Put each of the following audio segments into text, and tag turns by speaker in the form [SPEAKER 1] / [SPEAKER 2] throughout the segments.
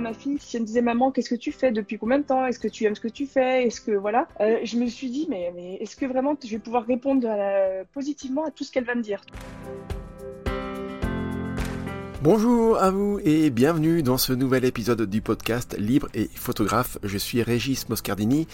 [SPEAKER 1] Ma fille, si elle me disait maman, qu'est-ce que tu fais depuis combien de temps? Est-ce que tu aimes ce que tu fais? Est-ce que voilà euh, Je me suis dit mais, mais est-ce que vraiment je vais pouvoir répondre positivement à tout ce qu'elle va me dire?
[SPEAKER 2] Bonjour à vous et bienvenue dans ce nouvel épisode du podcast Libre et photographe. Je suis Régis Moscardini.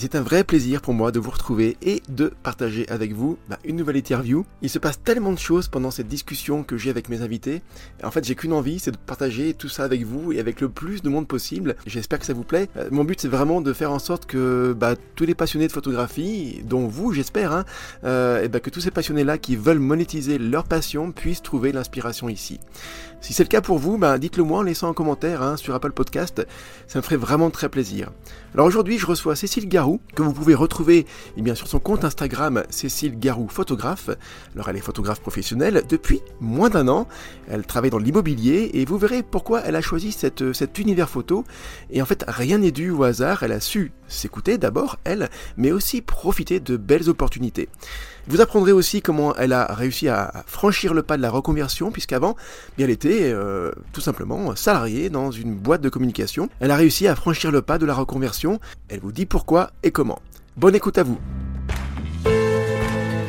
[SPEAKER 2] C'est un vrai plaisir pour moi de vous retrouver et de partager avec vous bah, une nouvelle interview. Il se passe tellement de choses pendant cette discussion que j'ai avec mes invités. En fait, j'ai qu'une envie, c'est de partager tout ça avec vous et avec le plus de monde possible. J'espère que ça vous plaît. Euh, mon but, c'est vraiment de faire en sorte que bah, tous les passionnés de photographie, dont vous, j'espère, hein, euh, bah, que tous ces passionnés-là qui veulent monétiser leur passion puissent trouver l'inspiration ici. Si c'est le cas pour vous, bah, dites-le moi en laissant un commentaire hein, sur Apple Podcast. Ça me ferait vraiment très plaisir. Alors aujourd'hui, je reçois Cécile Garou, que vous pouvez retrouver eh bien, sur son compte Instagram Cécile Garou Photographe. Alors elle est photographe professionnelle depuis moins d'un an. Elle travaille dans l'immobilier et vous verrez pourquoi elle a choisi cette, cet univers photo. Et en fait, rien n'est dû au hasard. Elle a su s'écouter d'abord, elle, mais aussi profiter de belles opportunités. Vous apprendrez aussi comment elle a réussi à franchir le pas de la reconversion, puisqu'avant, elle était euh, tout simplement salariée dans une boîte de communication. Elle a réussi à franchir le pas de la reconversion. Elle vous dit pourquoi et comment. Bonne écoute à vous.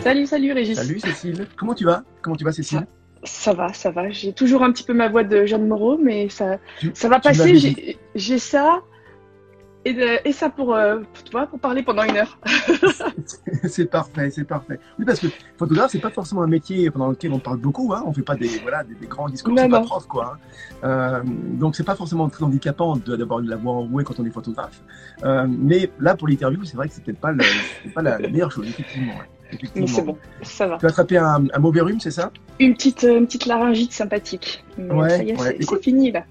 [SPEAKER 1] Salut, salut Régis.
[SPEAKER 2] Salut Cécile. Comment tu vas? Comment tu vas Cécile?
[SPEAKER 1] Ça, va, ça va. J'ai toujours un petit peu ma voix de Jeanne Moreau, mais ça, ça va passer. J'ai ça et, ça pour, euh, pour parler pendant une heure.
[SPEAKER 2] c'est parfait, c'est parfait. Oui, parce que photographe, c'est pas forcément un métier pendant lequel on parle beaucoup. Hein. On fait pas des, voilà, des, grands discours, c'est pas prof, quoi. Hein. Euh, donc, c'est pas forcément très handicapant d'avoir de la voix enrouée quand on est photographe. Euh, mais là, pour l'interview, c'est vrai que c'était pas, pas la, meilleure chose, effectivement.
[SPEAKER 1] Mais c'est bon, ça va.
[SPEAKER 2] Tu as attrapé un, mauvais rhume, c'est ça?
[SPEAKER 1] Une petite, une petite laryngite sympathique. ouais, ça y est, c'est fini là.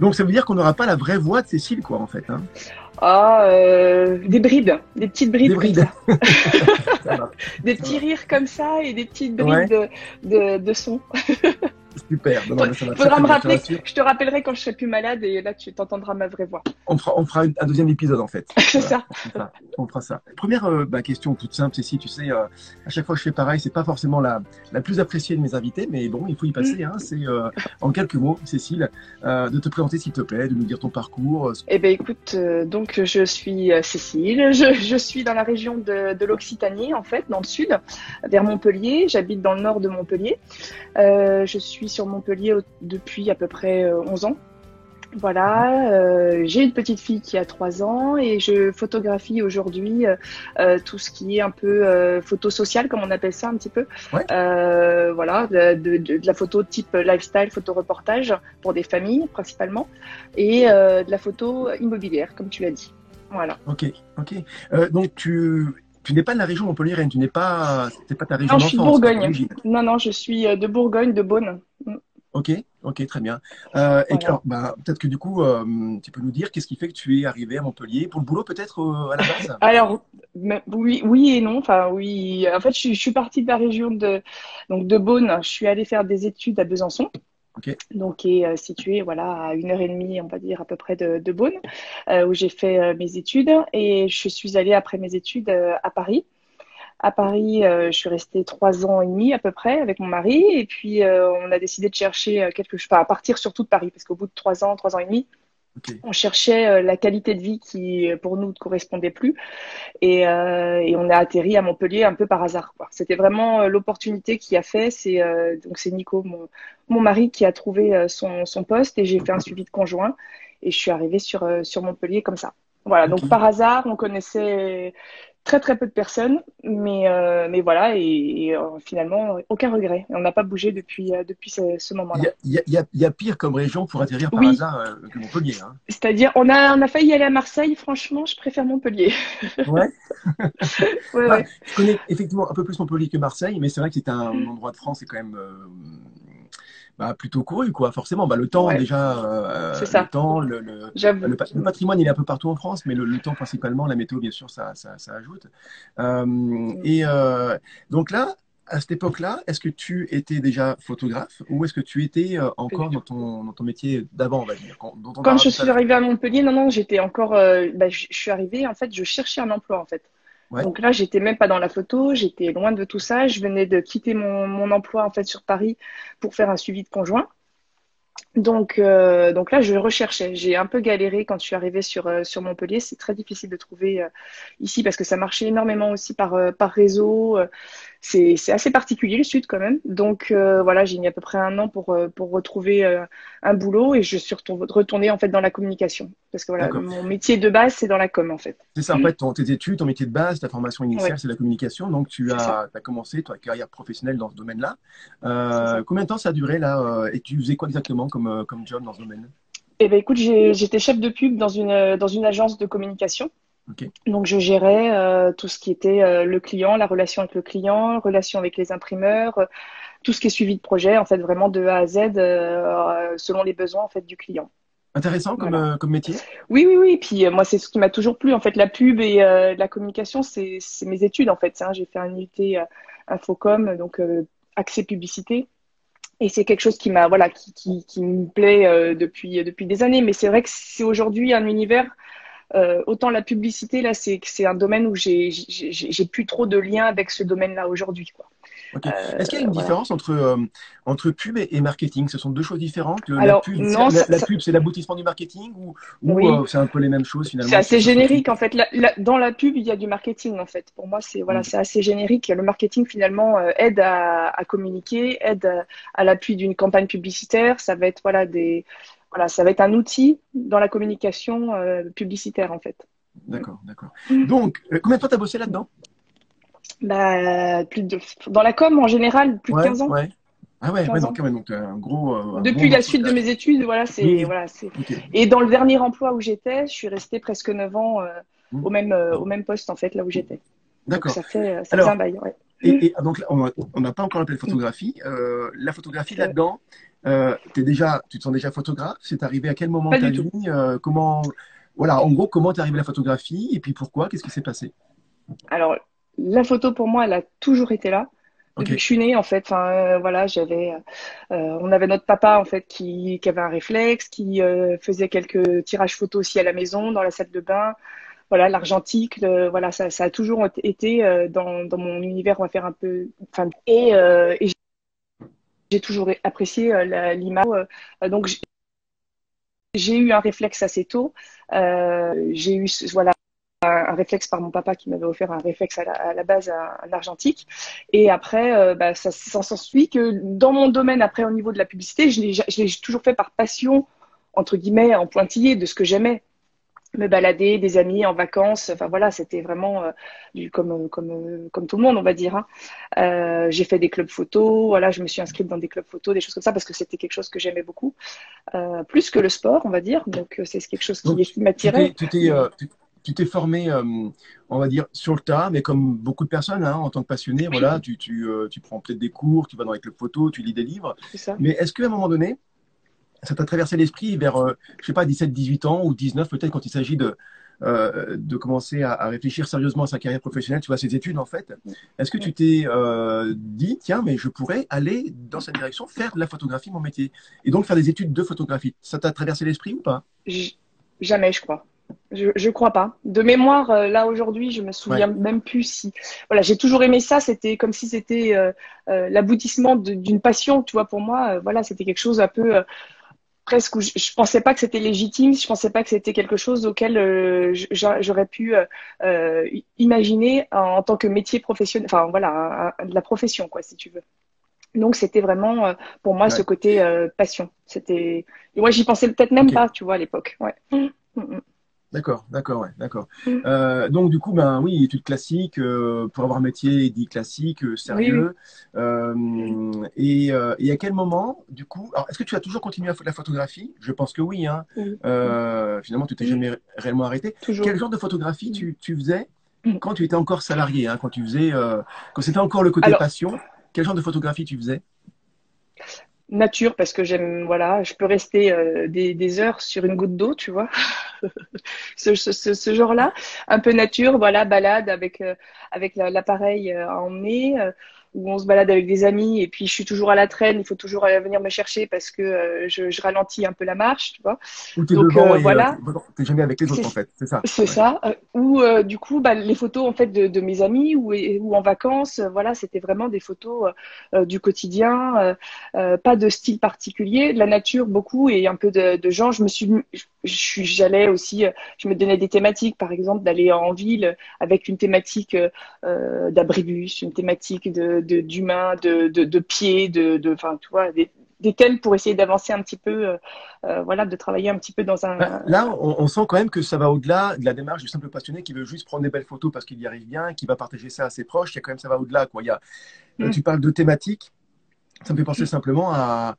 [SPEAKER 2] Donc ça veut dire qu'on n'aura pas la vraie voix de Cécile, quoi, en fait. Hein?
[SPEAKER 1] Ah, euh, des brides, des petites brides. Des brides. des petits rires comme ça et des petites brides de, de, de son.
[SPEAKER 2] Super.
[SPEAKER 1] Faudra me rappeler. Je te rappellerai quand je serai plus malade et là tu t'entendras ma vraie voix.
[SPEAKER 2] On fera, on fera un deuxième épisode en fait.
[SPEAKER 1] c'est ça.
[SPEAKER 2] On fera ça. Première euh, bah, question toute simple, si tu sais, euh, à chaque fois que je fais pareil, c'est pas forcément la, la plus appréciée de mes invités, mais bon, il faut y passer. Hein, c'est euh, en quelques mots, Cécile, de te présenter s'il te plaît, de nous dire ton parcours.
[SPEAKER 1] Eh ben écoute, donc je suis Cécile, je, je, suis dans la région de, de l'Occitanie en fait, dans le sud, vers Montpellier. J'habite dans le nord de Montpellier. je suis sur Montpellier depuis à peu près 11 euh, ans. Voilà, euh, j'ai une petite fille qui a 3 ans et je photographie aujourd'hui euh, tout ce qui est un peu photo sociale, comme on appelle ça un petit peu. voilà, de, la photo type lifestyle, photo reportage pour des familles principalement, et de la photo immobilière, comme tu l'as dit. Voilà.
[SPEAKER 2] Ok, ok. donc tu tu n'es pas de la région Montpellier, tu n'es pas, c'est pas ta région
[SPEAKER 1] Non, je suis de Bourgogne. Non, non, je suis de Bourgogne, de Beaune.
[SPEAKER 2] Ok, ok, très bien. Euh, et alors, bah, peut-être que du coup, euh, tu peux nous dire qu'est-ce qui fait que tu es arrivé à Montpellier pour le boulot, peut-être euh, à la base?
[SPEAKER 1] Alors, oui, oui et non. Enfin, oui. En fait, je, suis partie de la région de donc de Beaune. Je suis allée faire des études à Besançon donc qui est euh, situé voilà à une heure et demie on va dire à peu près de, de Beaune où j'ai fait mes études et je suis allée après mes études à Paris à Paris, je suis restée trois ans et demi à peu près avec mon mari, et puis on a décidé de chercher quelque chose, enfin, à partir surtout de Paris, parce qu'au bout de trois ans, trois ans et demi, on cherchait euh, la qualité de vie qui, pour nous, ne correspondait plus. Et, euh, et, on a atterri à Montpellier un peu par hasard. C'était vraiment euh, l'opportunité qui a fait. C'est donc c'est Nico, mon, mon, mari, qui a trouvé son, son poste et j'ai fait un suivi de conjoint. Et je suis arrivée sur, sur Montpellier comme ça. Voilà, donc par hasard, on connaissait très très peu de personnes, mais, euh, mais voilà, et, euh, finalement, aucun regret. On n'a pas bougé depuis, euh, depuis ce, moment-là.
[SPEAKER 2] Il y, y, a pire comme région pour atterrir par hasard que Montpellier. Hein.
[SPEAKER 1] C'est-à-dire, on a, on a failli aller à Marseille, franchement, je préfère Montpellier.
[SPEAKER 2] Ouais. ouais, ouais. Je connais effectivement un peu plus Montpellier que Marseille, mais c'est vrai que c'est un endroit de France, c'est quand même bah, plutôt couru, quoi. Forcément, bah, le temps déjà, euh, le temps, le, le, patrimoine il est un peu partout en France, mais le, temps principalement, la météo bien sûr, ça, ça, ça ajoute. Euh. Et euh, donc là, à cette époque-là, est-ce que tu étais déjà photographe ou est-ce que tu étais euh, encore dans ton, dans ton métier d'avant, on va dire?
[SPEAKER 1] Quand, quand je suis arrivée à Montpellier, non, non, j'étais encore. Euh, bah, je suis arrivée, en fait, je cherchais un emploi, en fait. Donc là, j'étais même pas dans la photo, j'étais loin de tout ça. Je venais de quitter mon, mon, emploi en fait sur Paris pour faire un suivi de conjoint. Donc, euh, donc là, je recherchais. J'ai un peu galéré quand je suis arrivée sur, euh, sur Montpellier. C'est très difficile de trouver euh, ici parce que ça marchait énormément aussi par, par réseau c'est assez particulier le sud quand même. Donc euh, voilà, j'ai mis à peu près un an pour, euh, pour retrouver euh, un boulot et je suis retournée en fait dans la communication. Parce que voilà, mon métier de base, c'est dans la com en fait.
[SPEAKER 2] C'est ça, en fait, ton, tes études, ton métier de base, ta formation initiale, c'est la communication. Donc tu as, as, commencé ta carrière professionnelle dans ce domaine-là. combien de temps ça a duré là Et tu faisais quoi exactement comme, comme job dans ce domaine?
[SPEAKER 1] Eh ben écoute, j'étais chef de pub dans une, dans une agence de communication. Donc, je gérais euh, tout ce qui était euh, le client, la relation avec le client, relation avec les imprimeurs, euh, tout ce qui est suivi de projet, en fait, vraiment de A à Z, selon les besoins en fait du client.
[SPEAKER 2] Intéressant comme, comme métier.
[SPEAKER 1] Oui, oui, oui. Puis moi, c'est ce qui m'a toujours plu. En fait, la pub et la communication, c'est mes études en fait. Hein. J'ai fait un UT Infocom, donc accès publicité. Et c'est quelque chose qui m'a, voilà, qui, qui, qui, me plaît depuis depuis des années. Mais c'est vrai que c'est aujourd'hui un univers euh, autant la publicité, là, c'est un domaine où j'ai plus trop de lien avec ce domaine-là aujourd'hui.
[SPEAKER 2] Euh, Est-ce qu'il y a une différence entre, euh, entre pub et, marketing? Ce sont deux choses différentes
[SPEAKER 1] la pub,
[SPEAKER 2] la, pub c'est l'aboutissement du marketing ou, ou c'est un peu les mêmes choses finalement
[SPEAKER 1] C'est assez générique en fait. dans la pub, il y a du marketing en fait. Pour moi, c'est voilà, mm. c'est assez générique. Le marketing finalement aide à, à, communiquer, aide à, à l'appui d'une campagne publicitaire. Ça va être voilà des voilà, ça va être un outil dans la communication euh, publicitaire en fait.
[SPEAKER 2] D'accord, d'accord. Mm. Donc, euh, combien de temps tu as bossé là-dedans?
[SPEAKER 1] Bah, plus de... Dans la com en général, plus de 15 ans.
[SPEAKER 2] Ouais. Ah ouais, donc, donc un gros.
[SPEAKER 1] Euh, Depuis la suite de mes études, voilà, c'est voilà, Et dans le dernier emploi où j'étais, je suis restée presque 9 ans mm. au même au même poste en fait là où j'étais.
[SPEAKER 2] D'accord.
[SPEAKER 1] Ça fait ça fait un bail. Ouais.
[SPEAKER 2] Et, donc on n'a pas encore appelé photographie. la photographie là-dedans, euh, es déjà, tu te sens déjà photographe? C'est arrivé à quel moment de ta vie euh, Comment, voilà, en gros, comment t'es arrivé à la photographie et puis pourquoi? Qu'est-ce qui s'est passé?
[SPEAKER 1] Alors, la photo pour moi, elle a toujours été là. Depuis que je suis née, en fait, enfin euh, voilà, j'avais, euh, on avait notre papa en fait qui, qui avait un réflexe, qui faisait quelques tirages photos aussi à la maison, dans la salle de bain. Voilà l'argentique voilà ça, ça, a toujours été dans, dans, mon univers on va faire un peu enfin et, et j'ai toujours apprécié euh, l'image. Euh, donc, j'ai eu un réflexe assez tôt. Euh, j'ai eu voilà un, réflexe par mon papa qui m'avait offert un réflexe à la, base un, argentique. Et après, bah, ça, ça s'ensuit que dans mon domaine, après au niveau de la publicité, je l'ai toujours fait par passion entre guillemets en pointillé de ce que j'aimais me balader, des amis en vacances. Enfin voilà, c'était vraiment euh, du, comme, comme, comme tout le monde, on va dire. Hein. Euh, j'ai fait des clubs photos. Voilà, je me suis inscrite dans des clubs photos, des choses comme ça, parce que c'était quelque chose que j'aimais beaucoup, euh, plus que le sport, on va dire. Donc c'est quelque chose qui, m'attirait.
[SPEAKER 2] Tu t'es formé, on va dire, sur le tas, mais comme beaucoup de personnes, hein, en tant que passionné, voilà, tu, tu, tu prends peut-être des cours, tu vas dans les clubs photos, tu lis des livres.
[SPEAKER 1] Ça.
[SPEAKER 2] Mais est-ce qu'à un moment donné, ça t'a traversé l'esprit vers, euh, je sais pas, 17, 18 ans ou 19 peut-être quand il s'agit de, euh, de commencer à, réfléchir sérieusement à sa carrière professionnelle, tu vois, ses études en fait. Est-ce que tu t'es euh, dit, tiens, mais je pourrais aller dans cette direction, faire de la photographie mon métier, et donc faire des études de photographie? Ça t'a traversé l'esprit ou pas?
[SPEAKER 1] Jamais, je crois. Je, je crois pas. De mémoire, là aujourd'hui, je me souviens même plus si. Voilà, j'ai toujours aimé ça. C'était comme si c'était l'aboutissement d'une passion, tu vois. Pour moi, voilà, c'était quelque chose un peu presque je, je pensais pas que c'était légitime, je pensais pas que c'était quelque chose auquel euh, j'aurais pu euh, euh, imaginer en, tant que métier professionnel, enfin voilà, de la profession quoi, si tu veux. Donc c'était vraiment pour moi ce côté passion. C'était, moi j'y pensais peut-être même pas, tu vois, à l'époque. Ouais. Mmh,
[SPEAKER 2] mmh, mmh. D'accord, d'accord, ouais, d'accord. Mm. Euh, donc du coup, ben oui, études classiques euh, pour avoir un métier dit classique, euh, sérieux. et, et, à quel moment, du coup, alors est-ce que tu as toujours continué à faire la photographie? Je pense que oui. Hein. finalement, tu t'es jamais réellement arrêté. Quel genre de photographie tu, tu faisais mm. quand tu étais encore salarié, hein, quand tu faisais, quand c'était encore le côté passion Quel genre de photographie tu faisais?
[SPEAKER 1] Nature parce que j'aime voilà je peux rester des, des, heures sur une goutte d'eau tu vois ce, genre là un peu nature voilà balade avec euh, avec l'appareil euh, à emmener où on se balade avec des amis et puis je suis toujours à la traîne, il faut toujours venir me chercher parce que je, je, ralentis un peu la marche, tu vois.
[SPEAKER 2] Ou t'es devant voilà. t'es jamais avec les autres en fait, c'est ça.
[SPEAKER 1] C'est ça. ou du coup, bah, les photos en fait de, de mes amis ou, ou en vacances, voilà, c'était vraiment des photos du quotidien, pas de style particulier, de la nature beaucoup et un peu de, de gens. Je me suis, j'allais aussi, je me donnais des thématiques, par exemple d'aller en ville avec une thématique euh, d'abribus, une thématique de d'humains, de, de, de, pieds, de, enfin, tu vois, des, des thèmes pour essayer d'avancer un petit peu, euh, euh, voilà, de travailler un petit peu dans un.
[SPEAKER 2] Bah, là, on, sent quand même que ça va au-delà de la démarche du simple passionné qui veut juste prendre des belles photos parce qu'il y arrive bien, qui va partager ça à ses proches. Il y a quand même ça va au-delà, quoi. Il y a, mm. Tu parles de thématiques, ça me fait penser simplement à,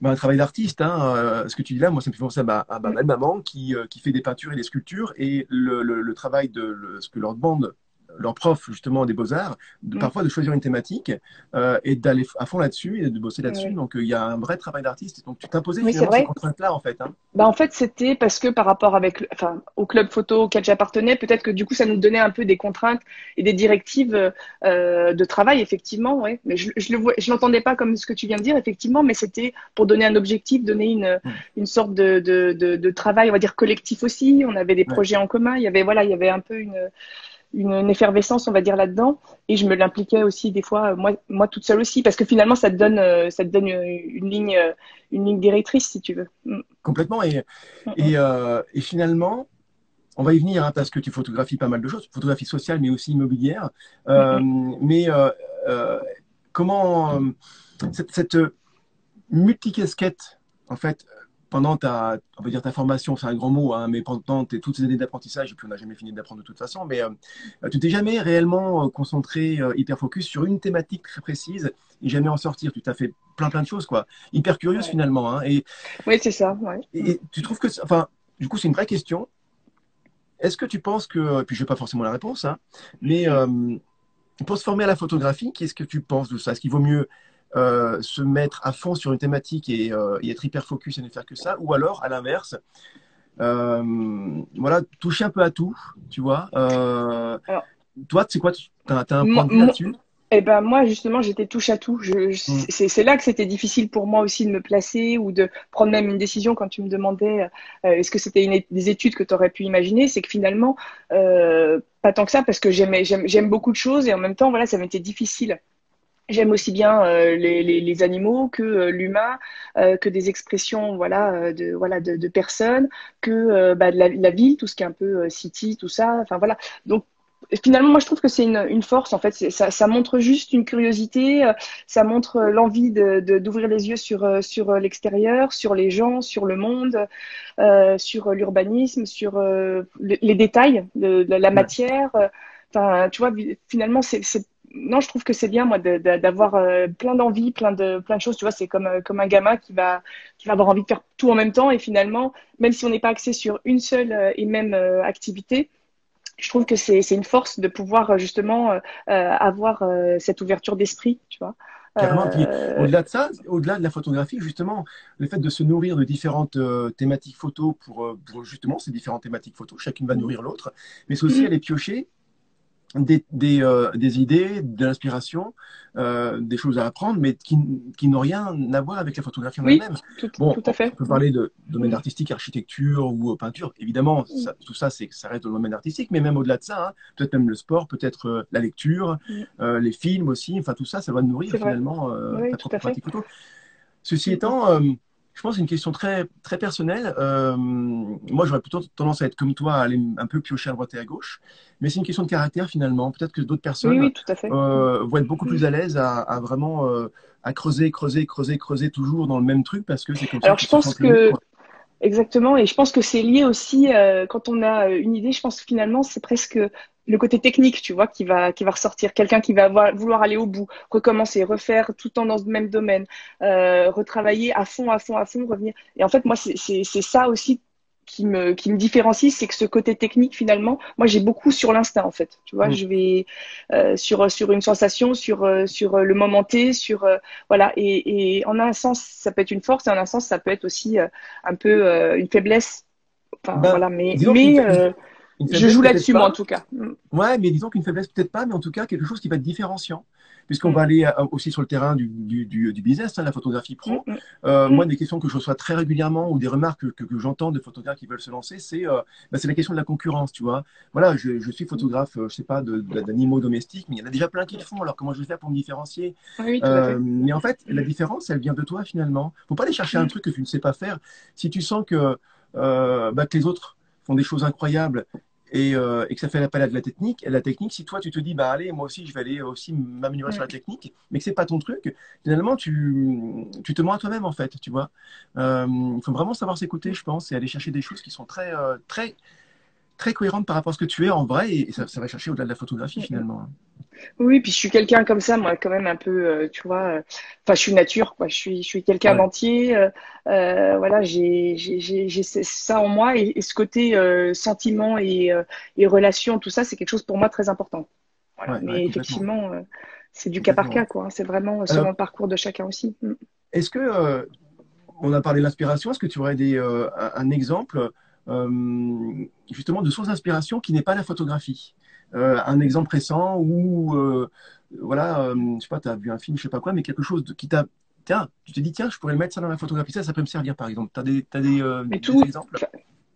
[SPEAKER 2] bah, un travail d'artiste. Hein. ce que tu dis là, moi, ça me fait penser à ma, à ma mm. maman qui, qui fait des peintures et des sculptures et le, le, travail de ce que leur demande leur prof justement des beaux-arts, de, mm. parfois de choisir une thématique euh, et d'aller à fond là-dessus et de bosser là-dessus. Donc euh, il y a un vrai travail d'artiste. Donc tu t'imposais oui, finalement ces contraintes-là en fait. Hein.
[SPEAKER 1] Bah, en fait c'était parce que par rapport avec, enfin, au club photo auquel j'appartenais, peut-être que du coup ça nous donnait un peu des contraintes et des directives euh, de travail effectivement. Ouais. Mais je, je le je l'entendais pas comme ce que tu viens de dire effectivement, mais c'était pour donner un objectif, donner une, mm. une sorte de, de, de, de, travail, on va dire collectif aussi. On avait des projets en commun. Il y avait voilà, il y avait un peu une une, effervescence, on va dire là-dedans, et je me l'impliquais aussi des fois euh, moi, moi toute seule aussi, parce que finalement ça te donne, euh, ça te donne une, ligne, euh, une ligne directrice si tu veux.
[SPEAKER 2] Mm. Complètement et et, finalement. On va y venir hein, parce que tu photographies pas mal de choses, photographie sociale mais aussi immobilière. mais comment cette, cette multicasquette en fait pendant ta, on va dire ta formation, c'est un grand mot, hein, mais pendant tes, toutes ces années d'apprentissage, et puis on n'a jamais fini d'apprendre de toute façon, mais euh, tu t'es jamais réellement euh, concentré, euh, hyper focus sur une thématique très précise et jamais en sortir. Tu t'as fait plein plein de choses, quoi. Hyper curieuse finalement. Hein, et,
[SPEAKER 1] oui, c'est ça. Ouais.
[SPEAKER 2] Et, tu trouves que, enfin, du coup, c'est une vraie question. Est-ce que tu penses que, et puis je n'ai pas forcément la réponse, hein, mais pour se former à la photographie, qu'est-ce que tu penses de ça? Est-ce qu'il vaut mieux euh, se mettre à fond sur une thématique euh, et, être hyper focus et ne faire que ça, ou alors à l'inverse, euh, voilà, toucher un peu à tout, tu vois. toi, c'est quoi Tu as, un point de vue là-dessus?
[SPEAKER 1] eh ben moi justement j'étais touche à tout. Je, mm. C'est là que c'était difficile pour moi aussi de me placer ou de prendre même une décision quand tu me demandais est-ce que c'était des études que tu aurais pu imaginer? C'est que finalement pas tant que ça parce que j'aime beaucoup de choses et en même temps voilà ça m'était difficile. J'aime aussi bien euh, les, les, les, animaux que euh, l'humain, euh, que des expressions voilà de voilà de, de personnes, que bah, de la, la, ville, tout ce qui est un peu city, tout ça. Enfin voilà. Donc finalement, moi je trouve que c'est une, une, force en fait. Ça, ça, montre juste une curiosité, ça montre l'envie de d'ouvrir les yeux sur sur l'extérieur, sur les gens, sur le monde, sur l'urbanisme, sur les, détails de, de la matière. Enfin, tu vois, finalement, c'est non, je trouve que c'est bien moi d'avoir euh, plein d'envies, plein de plein de choses. Tu vois, c'est comme euh, comme un gamin qui va qui va avoir envie de faire tout en même temps et finalement, même si on n'est pas axé sur une seule euh, et même activité, je trouve que c'est une force de pouvoir justement avoir cette ouverture d'esprit, tu vois.
[SPEAKER 2] Carrément. au-delà de ça, au-delà de la photographie, justement, le fait de se nourrir de différentes thématiques photos pour, pour, justement ces différentes thématiques photos, chacune va nourrir l'autre, mais c'est aussi mm-hmm. aller piocher des, des, euh, des, idées, de l'inspiration, euh, des choses à apprendre, mais qui, qui n'ont rien à voir avec la photographie en elle-même.
[SPEAKER 1] Tout, bon, tout à fait.
[SPEAKER 2] On peut parler de domaine artistique, architecture ou euh, peinture. Évidemment, tout ça, c'est ça reste dans le domaine artistique, mais même au-delà de ça, hein, peut-être même le sport, peut-être euh, la lecture, euh, les films aussi. Enfin, tout ça, ça va nourrir finalement euh, ta propre pratique photo. Ceci étant, je pense c'est une question très, très personnelle. Euh, moi, j'aurais plutôt tendance à être comme toi, à aller un peu piocher à droite et à gauche. Mais c'est une question de caractère finalement. Peut-être que d'autres personnes euh, vont être beaucoup plus à l'aise à, vraiment euh, à creuser, creuser, creuser, creuser toujours dans le même truc parce que c'est comme
[SPEAKER 1] ça. Alors, je pense que. Exactement, et je pense que c'est lié aussi quand on a une idée. Je pense que finalement, c'est presque le côté technique, tu vois, qui va qui va ressortir. Quelqu'un qui va vouloir aller au bout, recommencer, refaire tout le temps dans le même domaine, euh, retravailler à fond, à fond, à fond, revenir. Et en fait, moi, c'est ça aussi qui me qui me différencie, c'est que ce côté technique, finalement, moi, j'ai beaucoup sur l'instinct, en fait. Tu vois, mm. je vais euh, sur sur une sensation, sur euh, sur le moment T, sur euh, voilà. Et, et en un sens, ça peut être une force, et en un sens, ça peut être aussi euh, un peu une faiblesse. Enfin, ben, voilà, mais mais je joue là-dessus, moi, en tout cas.
[SPEAKER 2] Ouais, mais disons qu'une faiblesse, peut-être pas, mais en tout cas, quelque chose qui va être différenciant. puisqu'on va aller aussi sur le terrain du, du, du, business, hein, la photographie pro. Moi, des questions que je reçois très régulièrement ou des remarques que, que, j'entends de photographes qui veulent se lancer, c'est bah, c'est la question de la concurrence, tu vois. Voilà, je, je suis photographe, je sais pas, d'animaux domestiques, mais il y en a déjà plein qui le font. Alors comment je vais faire pour me différencier? Mais en fait, la différence, elle vient de toi finalement. Faut pas aller chercher un truc que tu ne sais pas faire. Si tu sens que, bah, que les autres font des choses incroyables et, euh, et, que ça fait appel à de la technique. Et la technique, si toi tu te dis, bah allez, moi aussi je vais aller aussi m'améliorer sur la technique, mais que c'est pas ton truc, finalement tu, tu te mens à toi-même en fait, tu vois. Il euh, faut vraiment savoir s'écouter, je pense, et aller chercher des choses qui sont très, euh, très, très cohérentes par rapport à ce que tu es en vrai, et, ça, ça, va chercher au-delà de la photographie finalement.
[SPEAKER 1] Oui, puis je suis quelqu'un comme ça, moi, quand même un peu, euh, tu vois. Euh, enfin, je suis nature, quoi. Je suis, je suis quelqu'un d'entier. Euh, voilà, j'ai, j'ai, ça en moi et, ce côté sentiment et, et relation, tout ça, c'est quelque chose pour moi très important. Voilà. Mais effectivement, c'est du cas par cas, quoi. Hein. C'est vraiment selon le parcours de chacun aussi. Mm.
[SPEAKER 2] Est-ce que, on a parlé de l'inspiration, est-ce que tu aurais des, un, exemple justement de source d'inspiration qui n'est pas la photographie? Un exemple récent où, euh, voilà, euh, je sais pas, tu as vu un film, je sais pas quoi, mais quelque chose de, qui t'a tiens, tu te dis, tiens, je pourrais mettre ça dans la photographie, ça, ça peut me servir, par exemple. Tu as des, as des,
[SPEAKER 1] tout, exemples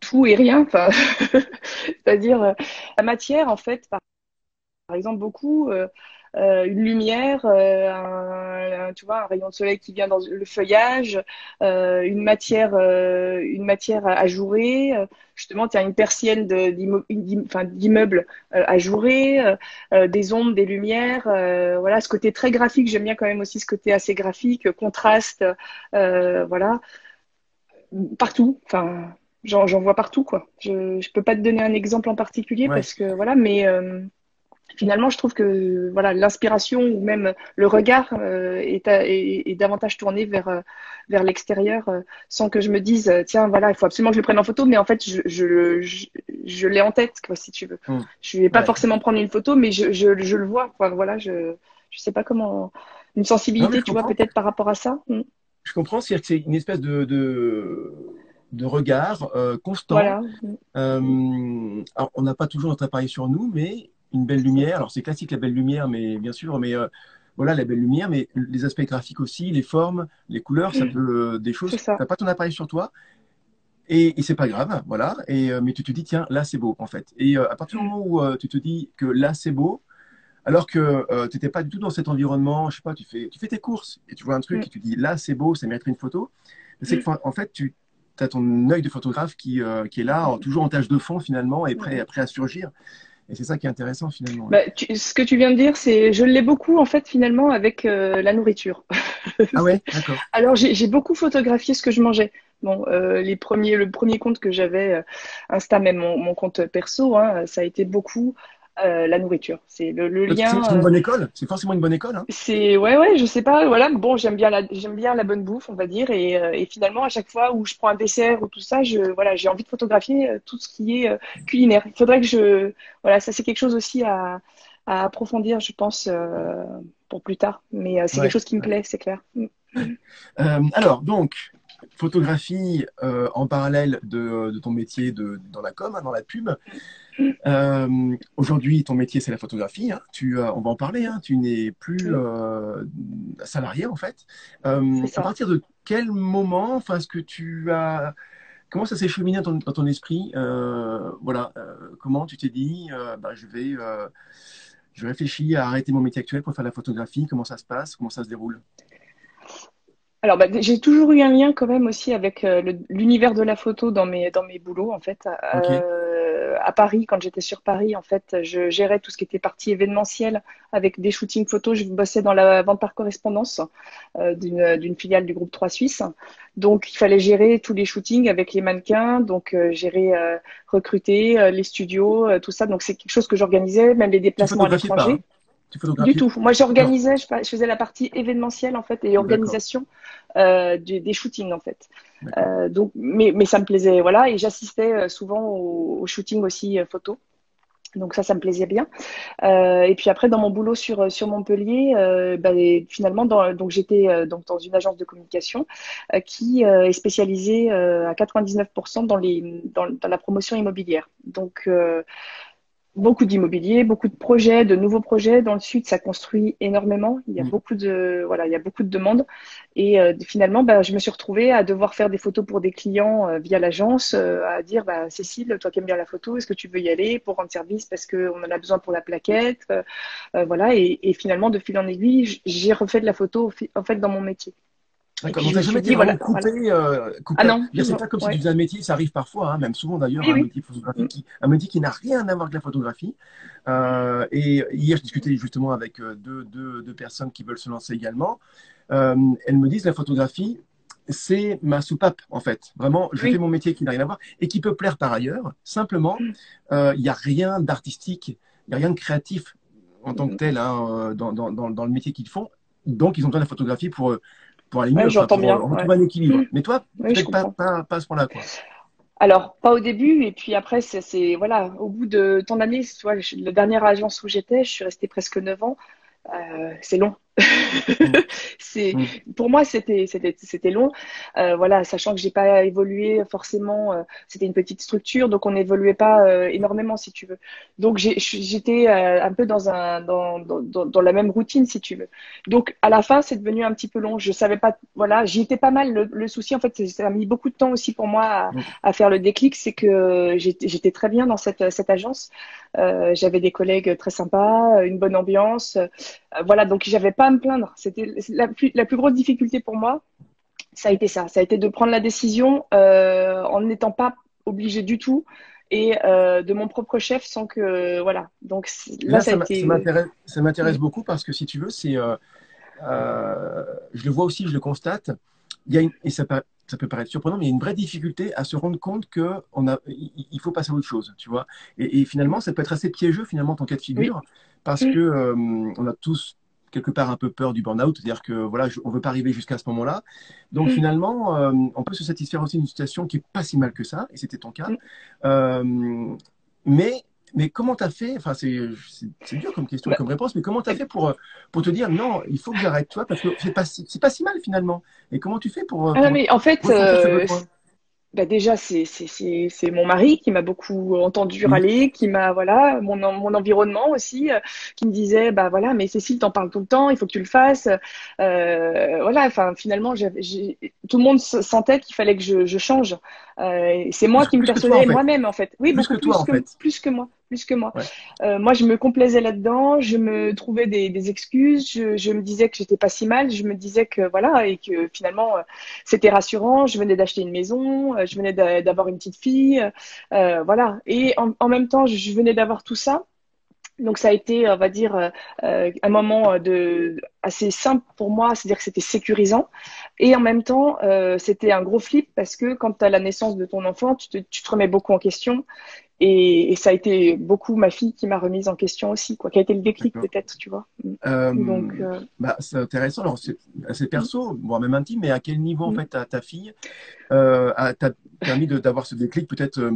[SPEAKER 1] Tout et rien. C'est-à-dire, la matière, en fait, par, par exemple, beaucoup, euh, une lumière, euh, un, tu vois, un rayon de soleil qui vient dans le feuillage, euh, une matière, une matière ajourée. justement, tu as une persienne d'immeuble ajouré, des ombres, des lumières. voilà, ce côté très graphique. J'aime bien quand même aussi ce côté assez graphique, contraste. voilà, partout. Enfin, j'en vois partout quoi. Je ne peux pas te donner un exemple en particulier parce que voilà, mais finalement, je trouve que voilà, l'inspiration ou même le regard euh, est, est, davantage tourné vers, euh, vers l'extérieur euh, sans que je me dise, tiens, voilà, il faut absolument que je le prenne en photo, mais en fait, je, je, je, l'ai en tête, quoi, si tu veux. Hmm. Je ne vais pas forcément prendre une photo, mais je, je, je le vois. Quoi. Voilà, je ne sais pas comment. Une sensibilité, tu vois, peut-être par rapport à ça. Hmm.
[SPEAKER 2] Je comprends, c'est-à-dire que c'est une espèce de, de de regard constant. Voilà. alors, on n'a pas toujours notre appareil sur nous, mais une belle lumière. Alors c'est classique la belle lumière, mais bien sûr, mais euh, voilà la belle lumière, mais les aspects graphiques aussi, les formes, les couleurs, ça mm. peut euh, des choses. Tu n'as pas ton appareil sur toi. Et, et c'est pas grave, voilà. Et euh, mais tu te dis tiens là c'est beau en fait. Et à partir du moment où tu te dis que là c'est beau, alors que tu n'étais pas du tout dans cet environnement, je sais pas, tu fais tu fais tes courses et tu vois un truc mm. et tu dis là c'est beau, ça mérite une photo. C'est mm. en fait tu as ton œil de photographe qui, qui est là, toujours en tâche de fond finalement, et prêt, prêt à surgir. Et c'est ça qui est intéressant finalement.
[SPEAKER 1] Bah, ce que tu viens de dire, c'est je l'ai beaucoup en fait finalement avec euh, la nourriture.
[SPEAKER 2] ah ouais, d'accord.
[SPEAKER 1] Alors j'ai beaucoup photographié ce que je mangeais. Bon, euh, les premiers, le premier compte que j'avais, euh, Insta, même mon, mon compte perso, hein, ça a été beaucoup euh, la nourriture. C'est le, lien.
[SPEAKER 2] C'est une bonne école. C'est forcément une bonne école. Hein.
[SPEAKER 1] C'est ouais ouais, je sais pas. Voilà, bon, j'aime bien la j'aime bien la bonne bouffe, on va dire, et, euh, et, finalement à chaque fois où je prends un dessert ou tout ça, je voilà, j'ai envie de photographier euh, tout ce qui est culinaire. Il faudrait que je voilà, ça c'est quelque chose aussi à, à approfondir, je pense, pour plus tard. Mais c'est quelque chose qui me plaît, c'est clair. Mm.
[SPEAKER 2] alors donc, photographie en parallèle de, de, ton métier de, dans la com, hein, dans la pub. Euh, aujourd'hui, ton métier, c'est la photographie. Hein. Tu, on va en parler. Hein. Tu n'es plus euh, salarié, en fait. Euh, à partir de quel moment, enfin, est-ce que tu as, comment ça s'est cheminé dans ton, esprit Voilà, comment tu t'es dit, bah, je vais, je réfléchis à arrêter mon métier actuel pour faire la photographie. Comment ça se passe Comment ça se déroule?
[SPEAKER 1] Alors, bah, j'ai toujours eu un lien quand même aussi avec l'univers de la photo dans mes dans mes boulots en fait à Paris, quand j'étais sur Paris, en fait, je gérais tout ce qui était partie événementielle avec des shootings photos. Je bossais dans la vente par correspondance euh, d'une filiale du groupe 3 Suisse. Donc, il fallait gérer tous les shootings avec les mannequins, donc euh, gérer, euh, recruter les studios, tout ça. Donc, c'est quelque chose que j'organisais, même les déplacements à l'étranger. Hein? Du tout. Moi, j'organisais, je, faisais la partie événementielle en fait et organisation euh, des, shootings en fait. Euh, donc, mais, mais ça me plaisait, voilà, et j'assistais euh, souvent au, shooting aussi photo. Donc ça, ça me plaisait bien. et puis après, dans mon boulot sur sur Montpellier, bah, finalement, dans, donc j'étais donc dans une agence de communication qui est spécialisée à 99% dans les dans, dans, la promotion immobilière. Donc beaucoup d'immobilier, beaucoup de projets, de nouveaux projets. Dans le sud, ça construit énormément. Il y a mm. beaucoup de voilà, il y a beaucoup de demandes. Et euh, finalement, bah, je me suis retrouvée à devoir faire des photos pour des clients euh, via l'agence, euh, à dire bah, Cécile, toi qui aimes bien la photo, est-ce que tu veux y aller pour rendre service parce qu'on en a besoin pour la plaquette, voilà. Et, et, finalement, de fil en aiguille, j'ai refait de la photo en fait dans mon métier.
[SPEAKER 2] D'accord, donc jamais été voilà, coupé, euh, coupé. Ah non, c'est pas comme si tu faisais un métier, ça arrive parfois, hein, même souvent d'ailleurs, un, métier photographique qui, un métier qui n'a rien à voir avec la photographie. Euh, et hier, je discutais justement avec euh, deux, deux, deux, personnes qui veulent se lancer également. Euh, elles me disent la photographie, c'est ma soupape en fait. Vraiment, je fais mon métier qui n'a rien à voir et qui peut plaire par ailleurs. Simplement, mm. il n'y a rien d'artistique, il n'y a rien de créatif en tant que mm. tel hein, dans, dans, dans, dans le métier qu'ils font. Donc, ils ont besoin de la photographie pour pour aller mieux,
[SPEAKER 1] j'entends bien.
[SPEAKER 2] retrouver un équilibre. Mm. Mais toi, peut-être pas, pas, pas, à ce point-là, quoi.
[SPEAKER 1] Alors, pas au début, et puis après, c'est voilà, au bout de tant d'années, la dernière agence où j'étais, je suis restée presque 9 ans, euh, c'est long. c'est mm. pour moi c'était c'était c'était long. Euh, voilà sachant que j'ai pas évolué forcément euh, c'était une petite structure donc on n'évoluait pas euh, énormément si tu veux. Donc j'étais un peu dans un dans, dans, dans la même routine si tu veux. Donc à la fin c'est devenu un petit peu long. Je savais pas voilà j'y étais pas mal. Le, le, souci en fait ça a mis beaucoup de temps aussi pour moi à, mm. à faire le déclic. C'est que j'étais très bien dans cette cette agence. J'avais des collègues très sympas une bonne ambiance. Voilà donc j'avais pas à me plaindre c'était la plus, la plus grosse difficulté pour moi, ça a été ça. Ça a été de prendre la décision euh, en n'étant pas obligé du tout et euh, de mon propre chef sans que voilà. Donc là, ça,
[SPEAKER 2] ça m'intéresse beaucoup parce que si tu veux, c'est euh, je le vois aussi, je le constate. Il y a et ça, ça peut paraître surprenant, mais il y a une vraie difficulté à se rendre compte que on a, il faut passer à autre chose, tu vois. Et, finalement, ça peut être assez piégeux finalement ton cas de figure, parce qu'on que on a tous quelque part un peu peur du burn-out, c'est-à-dire que voilà, on veut pas arriver jusqu'à ce moment-là. Donc mm. finalement, euh, on peut se satisfaire aussi d'une situation qui est pas si mal que ça, et c'était ton cas. Mm. Euh, mais mais comment tu as fait Enfin, c'est dur comme question, bah comme réponse, mais comment tu as fait pour, pour te dire non, il faut que j'arrête toi parce que c'est pas, pas si mal finalement. Et comment tu fais pour.
[SPEAKER 1] Ah, mais en fait, bah déjà c'est c'est mon mari qui m'a beaucoup entendu mmh. râler, qui m'a voilà mon mon environnement aussi euh, qui me disait bah voilà mais Cécile t'en parles tout le temps, il faut que tu le fasses. Euh, voilà enfin finalement tout le monde sentait qu'il fallait que je, je change. Euh, c'est moi qui me persuadais moi-même en fait. Oui
[SPEAKER 2] plus que toi,
[SPEAKER 1] en fait. plus que moi plus que moi. Euh, moi, je me complaisais là-dedans, je me trouvais des, des excuses, je, je, me disais que j'étais pas si mal, je me disais que voilà et que finalement euh, c'était rassurant. Je venais d'acheter une maison, euh, je venais d'avoir une petite fille, euh, voilà. Et en, en, même temps, je venais d'avoir tout ça. Donc ça a été, on va dire, un moment de assez simple pour moi, c'est-à-dire que c'était sécurisant, et en même temps, c'était un gros flip parce que quand tu as la naissance de ton enfant, tu te, tu te remets beaucoup en question, et, et, ça a été beaucoup ma fille qui m'a remise en question aussi, quoi, qui a été le déclic peut-être, tu vois.
[SPEAKER 2] Euh, Donc, euh... bah, c'est intéressant. Alors, c'est assez perso, bon, même intime, mais à quel niveau en mm. fait ta, ta fille euh, t'a permis d'avoir ce déclic peut-être euh,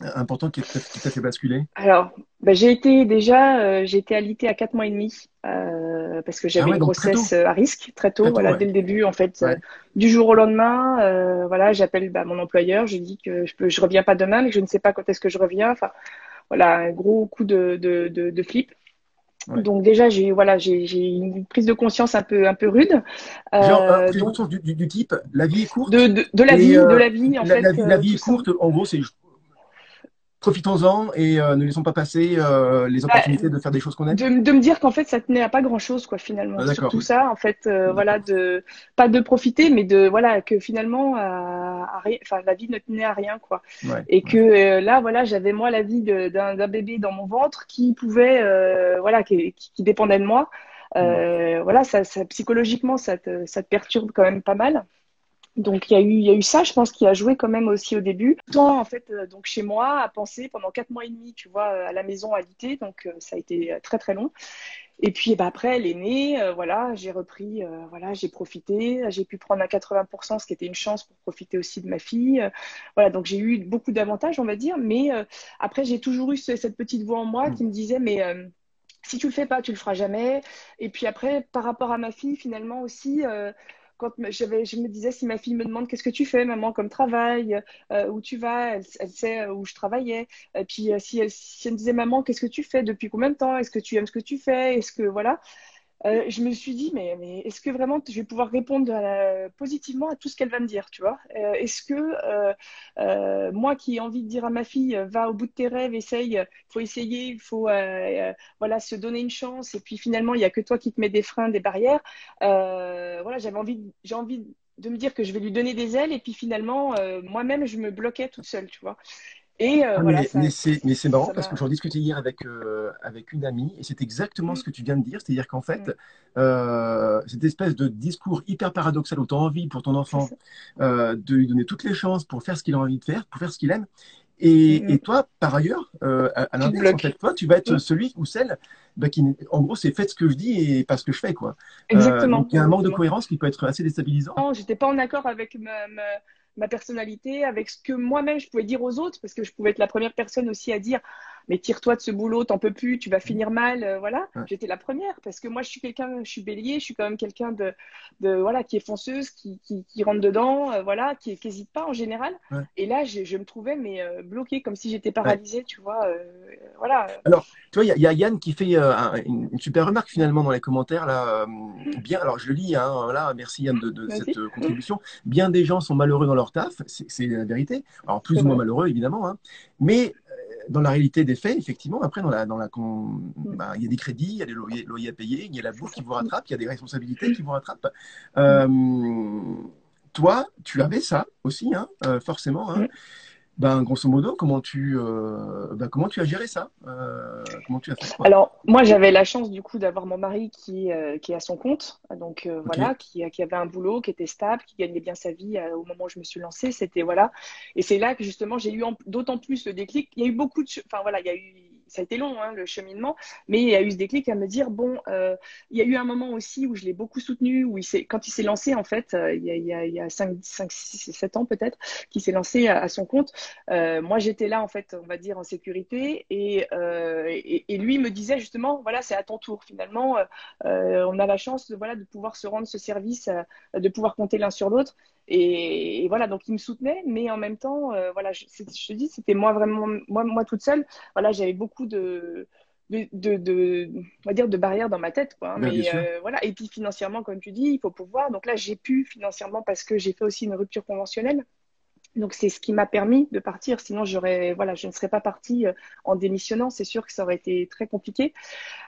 [SPEAKER 2] important qui t'a fait basculer?
[SPEAKER 1] Alors, bah, j'ai été déjà, euh, j'ai été alitée à 4 mois et demi euh, parce que j'avais ah une grossesse à risque très tôt, voilà, dès le début en fait, euh, du jour au lendemain, euh, voilà, j'appelle bah, mon employeur, je dis que je peux, je reviens pas demain, mais que je ne sais pas quand est-ce que je reviens. Enfin, voilà, un gros coup de de, de, de flip. Donc déjà j'ai voilà j'ai une prise de conscience un peu un peu rude.
[SPEAKER 2] Genre, euh, donc, du, du, type la vie est courte?
[SPEAKER 1] De, de, de la vie de la vie en
[SPEAKER 2] la,
[SPEAKER 1] fait.
[SPEAKER 2] La, la vie est courte en gros c'est profitons-en et euh, ne laissons pas passer euh, les opportunités de faire des choses qu'on aime.
[SPEAKER 1] De, de, me dire qu'en fait ça tenait à pas grand chose quoi finalement. Ah, Surtout ça en fait euh, voilà de pas de profiter mais de voilà que finalement à, enfin la vie ne tenait à rien quoi. Ouais, et que euh, là voilà j'avais moi la vie d'un bébé dans mon ventre qui pouvait voilà qui, qui, dépendait de moi. Voilà ça, ça psychologiquement ça te, ça te perturbe quand même pas mal. Donc il y a eu il y a eu ça, je pense, qui a joué quand même aussi au début. Temps en fait euh, donc chez moi à penser pendant quatre mois et demi, tu vois, à la maison à l'été, donc euh, ça a été euh, très très long. Et puis bah, après elle est née, voilà, j'ai repris, voilà, j'ai profité, j'ai pu prendre à 80%, ce qui était une chance pour profiter aussi de ma fille. voilà, donc j'ai eu beaucoup d'avantages, on va dire, mais après j'ai toujours eu cette petite voix en moi qui me disait mais si tu le fais pas, tu le feras jamais. Et puis après, par rapport à ma fille, finalement aussi, quand je me disais si ma fille me demande qu'est-ce que tu fais, maman, comme travail, euh, où tu vas, elle, sait où je travaillais. Et puis si, elle, si elle me disait maman, qu'est-ce que tu fais, depuis combien de temps, est-ce que tu aimes ce que tu fais, est-ce que voilà. Euh, je me suis dit, mais, est-ce que vraiment je vais pouvoir répondre positivement à tout ce qu'elle va me dire, tu vois? Euh, Est-ce que euh, moi qui ai envie de dire à ma fille, va au bout de tes rêves, essaye, il faut essayer, il faut voilà, se donner une chance, et puis finalement, il n'y a que toi qui te mets des freins, des barrières. voilà, j'avais envie, j'ai envie de me dire que je vais lui donner des ailes, et puis finalement, moi-même, je me bloquais toute seule, tu vois?
[SPEAKER 2] Et euh, ah, voilà, mais, c'est marrant parce que j'en discutais hier avec, euh, avec une amie et c'est exactement mm. ce que tu viens de dire. C'est-à-dire qu'en fait, mm. euh, cette espèce de discours hyper paradoxal où tu as envie pour ton enfant de lui donner toutes les chances pour faire ce qu'il a envie de faire, pour faire ce qu'il aime. Et, mm. et, toi, par ailleurs, à, l'inverse, en fait, toi, tu vas être celui ou celle bah, qui, en gros, c'est fait ce que je dis et pas ce que je fais. Quoi.
[SPEAKER 1] Exactement.
[SPEAKER 2] il y a un manque de cohérence qui peut être assez déstabilisant.
[SPEAKER 1] Non, j'étais pas en accord avec ma, ma ma personnalité, avec ce que moi-même je pouvais dire aux autres, parce que je pouvais être la première personne aussi à dire mais tire-toi de ce boulot, t'en peux plus, tu vas finir mal, euh, voilà. J'étais la première parce que moi je suis quelqu'un, je suis bélier, je suis quand même quelqu'un de, de, voilà qui est fonceuse, qui, qui, qui rentre dedans, euh, voilà, qui n'hésite pas en général. Et là je, je, me trouvais mais euh, bloquée comme si j'étais paralysée, tu vois, voilà.
[SPEAKER 2] Alors tu vois, il y, a Yann qui fait une, super remarque finalement dans les commentaires là. bien, alors je le lis, hein, voilà, merci Yann de, de cette contribution. Bien des gens sont malheureux dans leur taf, c'est la vérité. Alors plus ou moins malheureux évidemment, hein. mais dans la réalité des faits, effectivement, après, dans la, dans la, mm. bah, il y a des crédits, il y a des loyers, à payer, il y a la bourse qui vous rattrape, il y a des responsabilités qui vous rattrapent. Euh, toi, tu avais ça aussi, hein, euh, forcément. Hein. Ben, grosso modo, comment tu, euh, ben, comment tu as géré ça? Euh, Comment tu as fait
[SPEAKER 1] Alors, moi, j'avais la chance du coup d'avoir mon mari qui, euh, qui est à son compte, donc euh, voilà, qui, qui, avait un boulot, qui était stable, qui gagnait bien sa vie au moment où je me suis lancée. C'était voilà, et c'est là que justement j'ai eu d'autant plus le déclic. Il y a eu beaucoup de, enfin voilà, il y a eu ça a été long, hein, le cheminement, mais il y a eu ce déclic à me dire, bon, euh, il y a eu un moment aussi où je l'ai beaucoup soutenu, où quand il s'est lancé, en fait, euh, il, y a, il, y a, il y a 5, 5 6, 7 ans peut-être, qu'il s'est lancé à, son compte, euh, moi j'étais là, en fait, on va dire, en sécurité, et, lui me disait justement, voilà, c'est à ton tour, finalement, on a la chance voilà, de pouvoir se rendre ce service, de pouvoir compter l'un sur l'autre, et, voilà, donc il me soutenait, mais en même temps, voilà, je, je te dis, c'était moi vraiment, moi, moi toute seule, voilà, j'avais beaucoup de, de, de, on va dire de barrières dans ma tête quoi hein. mais euh, voilà. Et puis financièrement comme tu dis il faut pouvoir. Donc là j'ai pu financièrement parce que j'ai fait aussi une rupture conventionnelle donc c'est ce qui m'a permis de partir. Sinon, j'aurais, voilà, je ne serais pas partie euh, en démissionnant. C'est sûr que ça aurait été très compliqué.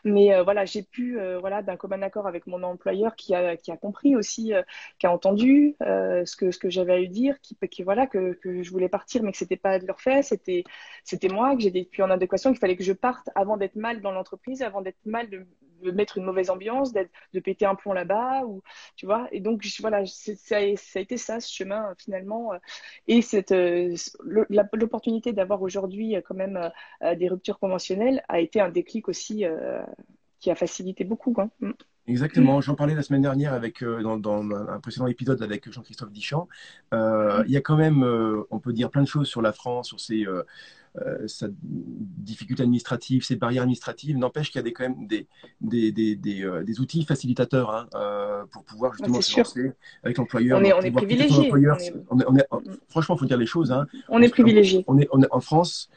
[SPEAKER 1] Mais euh, voilà, j'ai pu, euh, voilà, d'un commun accord avec mon employeur qui a, qui a compris aussi, qui a entendu ce que ce que j'avais à lui dire, qui, voilà, que, que je voulais partir, mais que c'était pas de leur fait. C'était c'était moi que j'étais plus en adéquation, qu'il fallait que je parte avant d'être mal dans l'entreprise, avant d'être mal de, mettre une mauvaise ambiance, d'être de péter un plomb là-bas, ou tu vois. Et donc voilà, ça, ça a été ça ce chemin finalement. Et cette euh, l'opportunité d'avoir aujourd'hui euh, quand même euh, des ruptures conventionnelles a été un déclic aussi qui a facilité beaucoup. Mm.
[SPEAKER 2] Exactement, j'en parlais la semaine dernière avec dans, un précédent épisode avec Jean-Christophe Dichamp. Mm. Il y a quand même, on peut dire plein de choses sur la France, sur ses euh, sa difficulté administrative, ses barrières administratives, n'empêche qu'il y a des, quand même des, des, des, des, euh, des outils facilitateurs hein, euh, pour pouvoir justement se lancer avec l'employeur.
[SPEAKER 1] On est, on est privilégié.
[SPEAKER 2] franchement, il faut dire les choses. Hein.
[SPEAKER 1] On est privilégié.
[SPEAKER 2] On est, on est en France.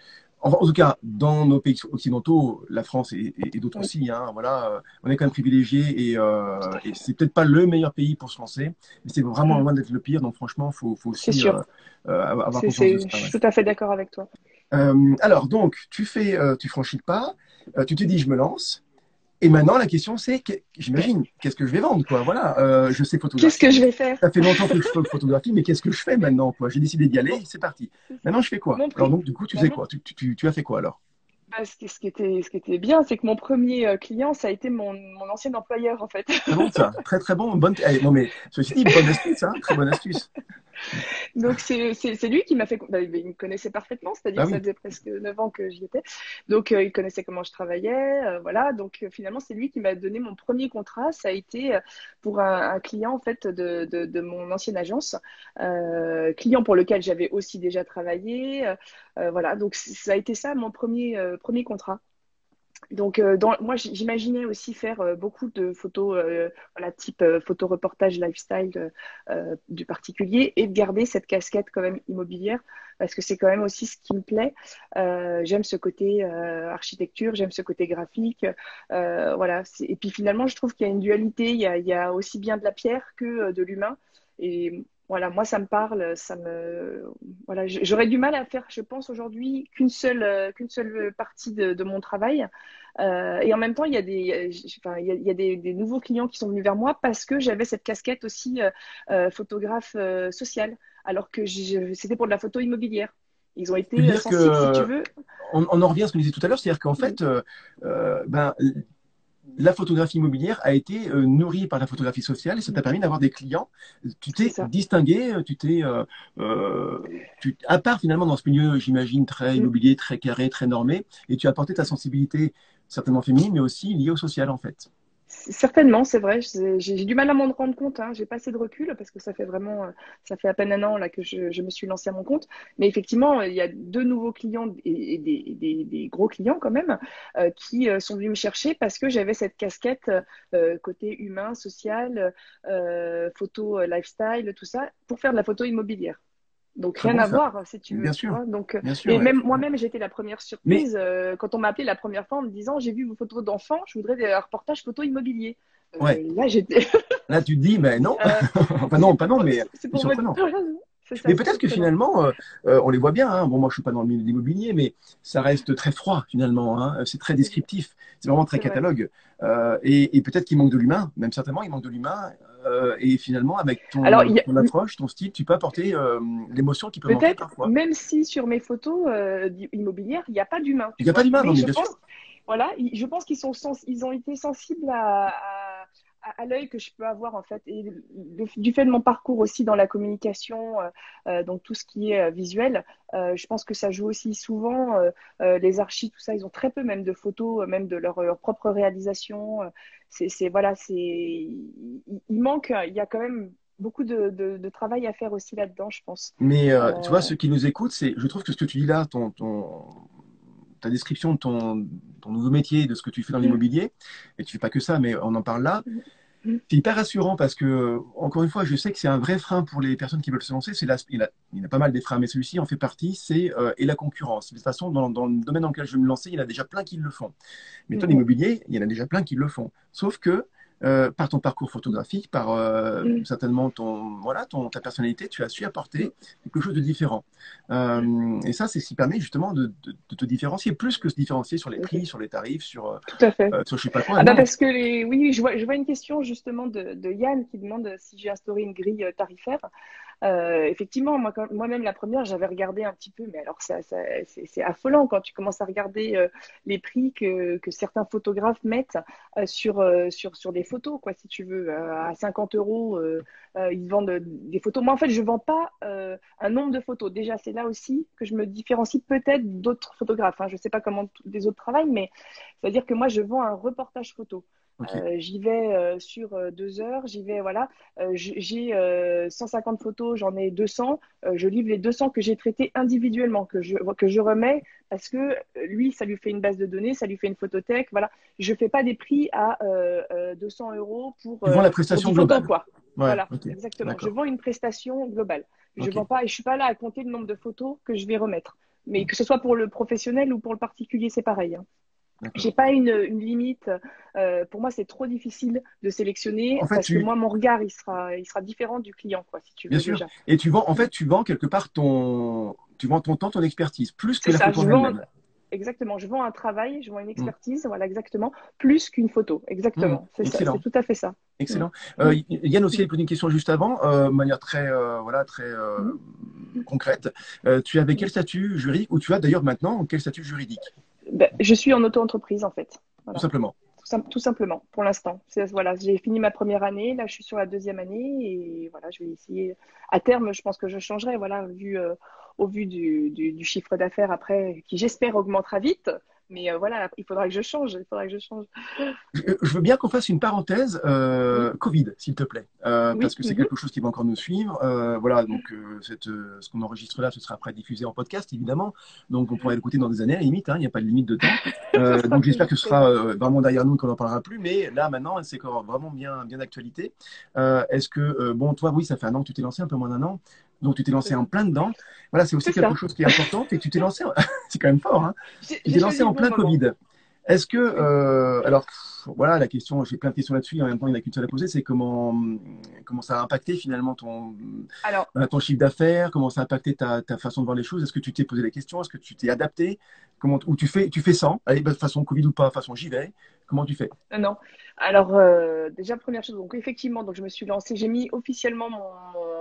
[SPEAKER 2] En, tout cas, dans nos pays occidentaux, la France et, et, d'autres aussi, hein, voilà, on est quand même privilégié et, euh, et c'est peut-être pas le meilleur pays pour se lancer, mais c'est vraiment loin d'être le pire. Donc franchement, faut, faut aussi
[SPEAKER 1] euh, avoir confiance. Je suis tout à fait d'accord avec toi.
[SPEAKER 2] Euh, alors, donc, tu fais, euh, tu franchis le pas, euh, tu te dis, je me lance. Et maintenant, la question, c'est, j'imagine, qu'est-ce que je vais vendre, quoi? Voilà, je sais photographier.
[SPEAKER 1] Qu'est-ce que je vais faire?
[SPEAKER 2] Ça fait longtemps que je fais photographie, mais qu'est-ce que je fais maintenant, quoi? J'ai décidé d'y aller, c'est parti. Maintenant, je fais quoi? Alors, donc, du coup, tu sais quoi? Tu, tu, tu, as fait quoi alors?
[SPEAKER 1] Bah, ce, qui, ce, qui était, ce qui était bien, c'est que mon premier client, ça a été mon, mon ancien employeur, en fait.
[SPEAKER 2] Très bon, ça. Très, très bon. Bonne... Eh, non, mais ceci dit, bonne astuce, hein Très bonne astuce.
[SPEAKER 1] Donc c'est lui qui m'a fait. Bah, il me connaissait parfaitement, c'est-à-dire ah que ça faisait presque 9 ans que j'y étais. Donc euh, il connaissait comment je travaillais, euh, voilà. Donc euh, finalement c'est lui qui m'a donné mon premier contrat. Ça a été pour un, client en fait de, de, de, mon ancienne agence, client pour lequel j'avais aussi déjà travaillé. Voilà, donc ça a été ça mon premier premier contrat. donc, euh, moi, j'imaginais aussi faire euh, beaucoup de photos, euh, voilà, type photo reportage lifestyle du particulier et de garder cette casquette quand même immobilière parce que c'est quand même aussi ce qui me plaît. j'aime ce côté architecture, j'aime ce côté graphique, voilà. Et puis finalement, je trouve qu'il y a une dualité. Il y a, aussi bien de la pierre que de l'humain. Voilà, moi, ça me parle, ça me, voilà, j'aurais du mal à faire, je pense aujourd'hui, qu'une seule, qu'une seule partie de, de mon travail. Euh, et en même temps, il y a, des, enfin, il y a, il y a des, des, nouveaux clients qui sont venus vers moi parce que j'avais cette casquette aussi euh, euh photographe euh, social, alors que c'était pour de la photo immobilière. Ils ont été sensibles, si tu veux.
[SPEAKER 2] On, on, en revient à ce qu'on disait tout à l'heure, c'est-à-dire qu'en fait, ben, la photographie immobilière a été euh, nourrie par la photographie sociale et ça t'a permis d'avoir des clients. Tu t'es distingué, tu t'es, euh, tu, à part finalement dans ce milieu, j'imagine, très mm. immobilier, très carré, très normé, et tu as apporté ta sensibilité certainement féminine, mais aussi liée au social en fait.
[SPEAKER 1] Certainement, c'est vrai. J'ai du mal à m'en rendre compte. Hein. J'ai pas assez de recul parce que ça fait vraiment, euh, ça fait à peine un an là que je, me suis lancée à mon compte. Mais effectivement, il y a deux nouveaux clients et, des, gros clients quand même euh, qui euh, sont venus me chercher parce que j'avais cette casquette côté humain, social, photo, lifestyle, tout ça, pour faire de la photo immobilière. Donc rien à voir, si tu veux.
[SPEAKER 2] Bien sûr.
[SPEAKER 1] Donc, et même moi-même, j'étais la première surprise euh, quand on m'a appelé la première fois en me disant j'ai vu vos photos d'enfants, je voudrais un reportage photo immobilier.
[SPEAKER 2] Euh, ouais. Là, j'étais. là, tu te dis, mais non. Euh, enfin non, pas non, mais c'est surprenant. mais peut-être que finalement, on les voit bien. Hein. Bon, moi, je suis pas dans le milieu de l'immobilier, mais ça reste très froid finalement. Hein. C'est très descriptif. C'est vraiment très catalogue. et, et peut-être qu'il manque de l'humain. Même certainement, il manque de l'humain. Euh, et finalement, avec ton, approche, ton style, tu peux apporter euh, l'émotion qui peut manquer parfois.
[SPEAKER 1] Même si sur mes photos euh, immobilières, il n'y a pas d'humain.
[SPEAKER 2] Il n'y a pas d'humain, non, bien sûr.
[SPEAKER 1] Voilà, je pense qu'ils sont ils ont été sensibles à à, l'œil que je peux avoir en fait et du fait de mon parcours aussi dans la communication euh, euh donc tout ce qui est euh, visuel euh, je pense que ça joue aussi souvent les archives tout ça ils ont très peu même de photos même de leur, propre réalisation c'est voilà c'est il, manque il y a quand même beaucoup de, de, travail à faire aussi là-dedans, je pense.
[SPEAKER 2] Mais tu vois, ceux qui nous écoutent, c'est, je trouve que ce que tu dis là, ton, ton, ta description de ton, ton, nouveau métier, de ce que tu fais dans mm. l'immobilier, et tu fais pas que ça, mais on en parle là, mm. Mm. C'est hyper rassurant parce que, encore une fois, je sais que c'est un vrai frein pour les personnes qui veulent se lancer. C'est il, a, il a pas mal des freins, mais celui-ci en fait partie. C'est euh, et la concurrence. De toute façon, dans, dans, le domaine dans lequel je vais me lancer, il y en a déjà plein qui le font. Mais toi, l'immobilier, il y en a déjà plein qui le font. Sauf que euh, par ton parcours photographique, par euh, mm. certainement ton, voilà, ton, ta personnalité, tu as su apporter quelque chose de différent. Euh, et ça, c'est ce qui permet justement de, de, de, te différencier, plus que se différencier sur les prix, sur les tarifs, sur, euh,
[SPEAKER 1] Tout à fait.
[SPEAKER 2] sur je sais pas
[SPEAKER 1] quoi. Ah bah parce que les, oui, je vois, je vois une question justement de, de Yann qui demande si j'ai instauré une grille tarifaire. Euh, effectivement, moi, moi-même, la première, j'avais regardé un petit peu, mais alors c'est affolant quand tu commences à regarder euh, les prix que, certains photographes mettent euh, sur, des photos, quoi, si tu veux. à 50 euros, ils vendent des photos. Moi, en fait, je vends pas un nombre de photos. Déjà, c'est là aussi que je me différencie peut-être d'autres photographes. Hein. Je ne sais pas comment les autres travaillent, mais c'est-à-dire que moi, je vends un reportage photo. Euh, j'y vais euh, sur euh, deux heures, j'y vais, voilà. j'ai 150 photos, j'en ai 200. je livre les 200 que j'ai traitées individuellement, que je, que je remets parce que lui, ça lui fait une base de données, ça lui fait une photothèque, voilà. Je fais pas des prix à 200 euros pour.
[SPEAKER 2] Tu vends la prestation globale.
[SPEAKER 1] quoi. voilà, exactement. Je vends une prestation globale. Je vends pas, et je suis pas là à compter le nombre de photos que je vais remettre. Mais que ce soit pour le professionnel ou pour le particulier, c'est pareil. Hein. J'ai pas une, une limite. Euh, pour moi, c'est trop difficile de sélectionner parce que moi, mon regard, il sera, il sera différent du client, quoi, si tu veux.
[SPEAKER 2] Bien sûr. Et tu vends, en fait, tu vends quelque part ton, tu vends ton temps, ton expertise, plus que la ça, photo vends...
[SPEAKER 1] Exactement. Je vends un travail, je vends une mm. expertise, voilà, exactement, plus qu'une photo. Exactement. Mm. C'est tout à fait ça.
[SPEAKER 2] Excellent. Mm. Euh, Yann aussi a posé une question juste avant, euh, de manière très, voilà, très concrète. Tu avais quel statut juridique, ou tu as d'ailleurs maintenant quel statut juridique?
[SPEAKER 1] Ben, je suis en auto-entreprise en fait.
[SPEAKER 2] Tout simplement.
[SPEAKER 1] Tout, simplement, pour l'instant. Voilà, j'ai fini ma première année, là je suis sur la deuxième année et voilà, je vais essayer. À terme, je pense que je changerai, voilà, vu, euh, au vu du, du, chiffre d'affaires après, qui j'espère augmentera vite. Mais euh, voilà, il faudra que je change. Il faudra que je change.
[SPEAKER 2] Je, veux bien qu'on fasse une parenthèse euh, Covid, s'il te plaît, euh, parce que c'est mhm. quelque chose qui va encore nous suivre. voilà, donc cette, ce qu'on enregistre là, ce sera après diffusé en podcast, évidemment. Donc on pourra l'écouter dans des années, à la limite. Hein, il n'y a pas de limite de temps. donc j'espère que ce sera vraiment derrière nous qu'on n'en parlera plus. Mais là, maintenant, c'est vraiment bien, bien d'actualité. Est-ce que, bon, toi, oui, ça fait un an que tu t'es lancé, un peu moins d'un an. Donc tu t'es lancé en plein dedans. Voilà, c'est aussi quelque chose qui est important. Et tu t'es lancé, c'est quand même fort, hein. Tu t'es lancé en plein Covid. Est-ce que, euh, alors, voilà, la question, j'ai plein de questions là-dessus, en même temps, il n'y en a qu'une seule à poser, c'est comment, comment ça a impacté finalement ton, alors, euh, ton chiffre d'affaires, comment ça a impacté ta, ta, façon de voir les choses, est-ce que tu t'es posé des questions, est-ce que tu t'es adapté, comment, ou tu fais, tu fais sans, allez, de façon Covid ou pas, façon j'y vais, fais?
[SPEAKER 1] Non, alors euh, déjà première chose, donc effectivement, donc je me suis lancée, j'ai mis officiellement mon,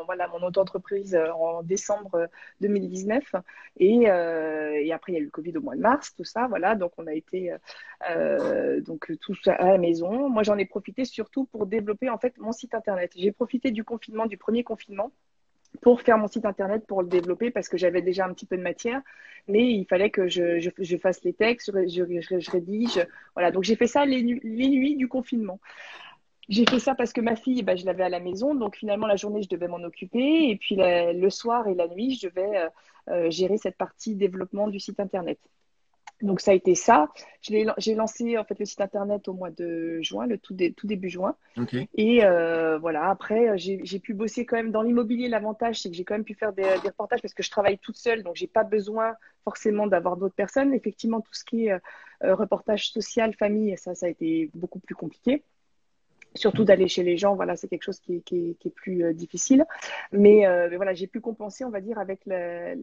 [SPEAKER 1] mon auto-entreprise euh, en décembre 2019 et, et après il y a eu le Covid au mois de mars, tout ça, voilà, donc on a été donc tout ça à la maison. Moi, j'en ai profité surtout pour développer en fait mon site internet. J'ai profité du confinement, du premier confinement, pour faire mon site internet, pour le développer, parce que j'avais déjà un petit peu de matière, mais il fallait que je, fasse les textes, je, rédige. Voilà, donc j'ai fait ça les, les, nuits du confinement. J'ai fait ça parce que ma fille, bah, je l'avais à la maison, donc finalement la journée, je devais m'en occuper, et puis le soir et la nuit, je devais euh, euh, gérer cette partie développement du site internet. Donc ça a été ça. J'ai lancé en fait le site internet au mois de juin, le tout, tout début juin. Et euh, voilà, après j'ai pu bosser quand même dans l'immobilier. L'avantage c'est que j'ai quand même pu faire des, reportages parce que je travaille toute seule, donc j'ai pas besoin forcément d'avoir d'autres personnes. Effectivement, tout ce qui est euh, reportage social, famille, ça, ça a été beaucoup plus compliqué surtout d'aller chez les gens, voilà, c'est quelque chose qui est, plus euh, difficile. Mais, voilà, j'ai pu compenser, on va dire, avec la,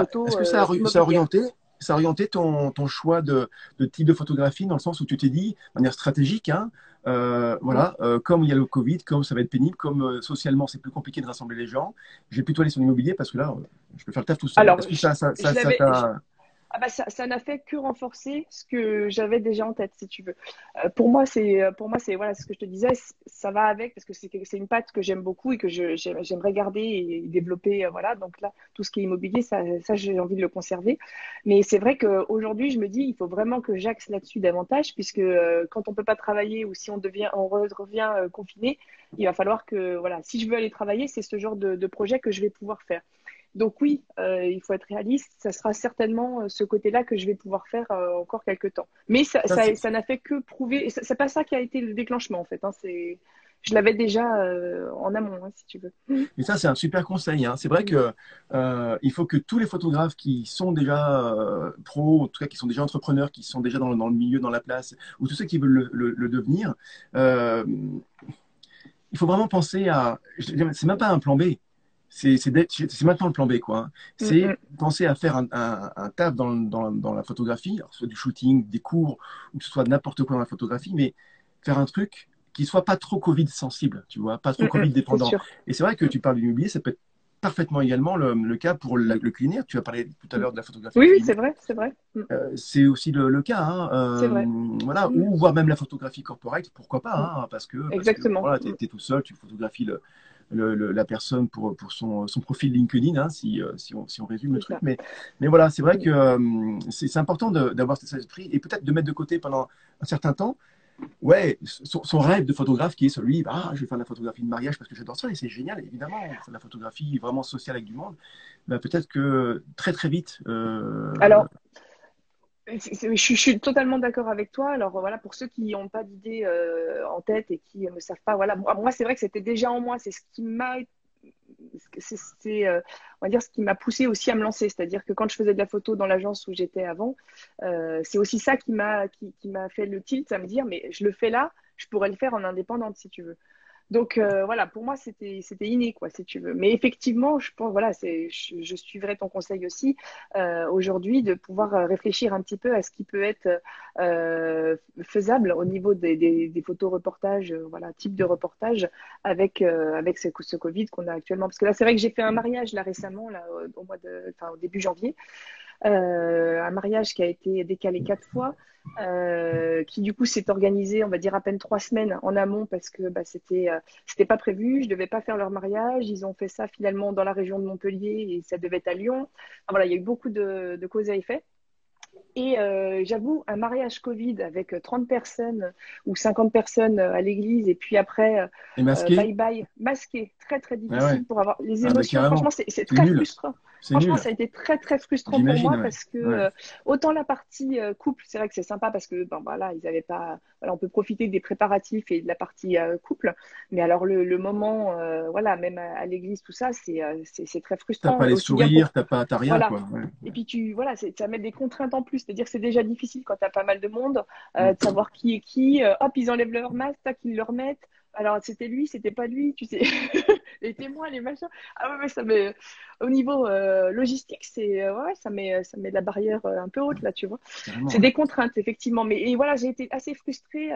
[SPEAKER 1] photo.
[SPEAKER 2] Est-ce que ça ça a orienté ça a orienté ton, ton choix de, de, type de photographie dans le sens où tu t'es dit, de manière stratégique, hein, euh, voilà, euh, comme il y a le Covid, comme ça va être pénible, comme euh, socialement c'est plus compliqué de rassembler les gens, j'ai plutôt aller sur l'immobilier parce que là, je peux faire le taf tout seul.
[SPEAKER 1] Alors, ça, ça, ça, ça ah bah ça, n'a fait que renforcer ce que j'avais déjà en tête, si tu veux. Euh, pour moi, c'est pour moi c'est voilà ce que je te disais, ça va avec parce que c'est une patte que j'aime beaucoup et que j'aimerais garder et développer. Euh, voilà, donc là, tout ce qui est immobilier, ça, ça j'ai envie de le conserver. Mais c'est vrai qu'aujourd'hui, je me dis, il faut vraiment que j'axe là-dessus davantage puisque euh, quand on peut pas travailler ou si on devient on revient confiné, il va falloir que voilà, si je veux aller travailler, c'est ce genre de, de projet que je vais pouvoir faire. Donc oui, euh, il faut être réaliste. Ça sera certainement euh, ce côté-là que je vais pouvoir faire euh, encore quelques temps. Mais ça, ça, n'a fait que prouver. C'est pas ça qui a été le déclenchement en fait. Hein. c'est je l'avais déjà en amont, hein, si tu veux.
[SPEAKER 2] Mais ça, c'est un super conseil. Hein. C'est vrai que il faut que tous les photographes qui sont déjà pros, en tout cas qui sont déjà entrepreneurs, qui sont déjà dans, le milieu, dans la place, ou tous ceux qui veulent le, le devenir, il faut vraiment penser à. C'est même pas un plan B c'est maintenant le plan B, quoi. Hein. Mm, c'est mm. penser à faire un, un, taf dans, dans, dans, la photographie, soit du shooting, des cours, ou que ce soit n'importe quoi dans la photographie, mais faire un truc qui soit pas trop Covid sensible, tu vois, pas trop mm, Covid dépendant. Et c'est vrai que tu parles d'immobilier, ça peut être parfaitement également le, le cas pour le, le, culinaire. Tu as parlé tout à l'heure de la photographie.
[SPEAKER 1] Oui, oui c'est vrai, c'est vrai.
[SPEAKER 2] Euh, c'est aussi le, le cas. Hein, euh, vrai. Voilà, ou voire même la photographie corporate, pourquoi pas, hein, parce que,
[SPEAKER 1] Exactement.
[SPEAKER 2] voilà, tu es, tout seul, tu photographies le, la personne pour, pour son, son profil LinkedIn, hein, si, euh, si, on, si, on, résume le truc. Mais, mais voilà, c'est vrai que euh, c'est important d'avoir cet esprit et peut-être de mettre de côté pendant un certain temps ouais, son, rêve de photographe qui est celui, ah, je vais faire de la photographie de mariage parce que j'adore ça et c'est génial, évidemment, faire de la photographie vraiment sociale avec du monde. Ben, peut-être que très très vite.
[SPEAKER 1] Euh, Alors, je, suis totalement d'accord avec toi. Alors voilà, pour ceux qui n'ont pas d'idée euh, en tête et qui ne savent pas, voilà, moi, c'est vrai que c'était déjà en moi. C'est ce qui m'a, c'est euh, on va dire ce qui m'a poussé aussi à me lancer. C'est-à-dire que quand je faisais de la photo dans l'agence où j'étais avant, euh, c'est aussi ça qui m'a qui, qui m'a fait le tilt à me dire mais je le fais là, je pourrais le faire en indépendante si tu veux. Donc euh, voilà, pour moi c'était inné quoi, si tu veux. Mais effectivement, je pense voilà, je, je, suivrai ton conseil aussi euh, aujourd'hui de pouvoir euh, réfléchir un petit peu à ce qui peut être euh, faisable au niveau des, des, des photos reportages, euh, voilà, type de reportage avec avec ce, Covid qu'on a actuellement. Parce que là, c'est vrai que j'ai fait un mariage là récemment, là au mois de, enfin au début janvier. Euh, un mariage qui a été décalé quatre fois, euh, qui du coup s'est organisé, on va dire à peine trois semaines en amont parce que bah, c'était euh, c'était pas prévu, je devais pas faire leur mariage, ils ont fait ça finalement dans la région de Montpellier et ça devait être à Lyon. voilà, il y a eu beaucoup de, de causes à effet. Et euh, j'avoue, un mariage Covid avec 30 personnes ou 50 personnes à l'église et puis après, bye bye, masqué, très très difficile pour avoir les ah, émotions. franchement, c'est très frustrant. Franchement, ça a été très très frustrant pour moi parce que euh, autant la partie euh, couple, c'est vrai que c'est sympa parce que ben voilà, ils avaient pas, voilà, on peut profiter des préparatifs et de la partie euh, couple, mais alors le, le moment, voilà, même à, l'église tout ça, c'est c'est très frustrant.
[SPEAKER 2] T'as pas les sourires, t'as pas, t'as rien quoi.
[SPEAKER 1] Et puis tu, voilà, ça met des contraintes en plus, c'est-à-dire que c'est déjà difficile quand t'as pas mal de monde mm. de savoir qui est qui. hop, ils enlèvent leur masque, tac, ils le remettent alors c'était lui, c'était pas lui, tu sais, les témoins, les machins. Ah ouais, mais ça met au niveau euh, logistique, c'est euh, ouais, ça met ça met la barrière euh, un peu haute là, tu vois. C'est des contraintes effectivement, mais et voilà, j'ai été assez frustrée.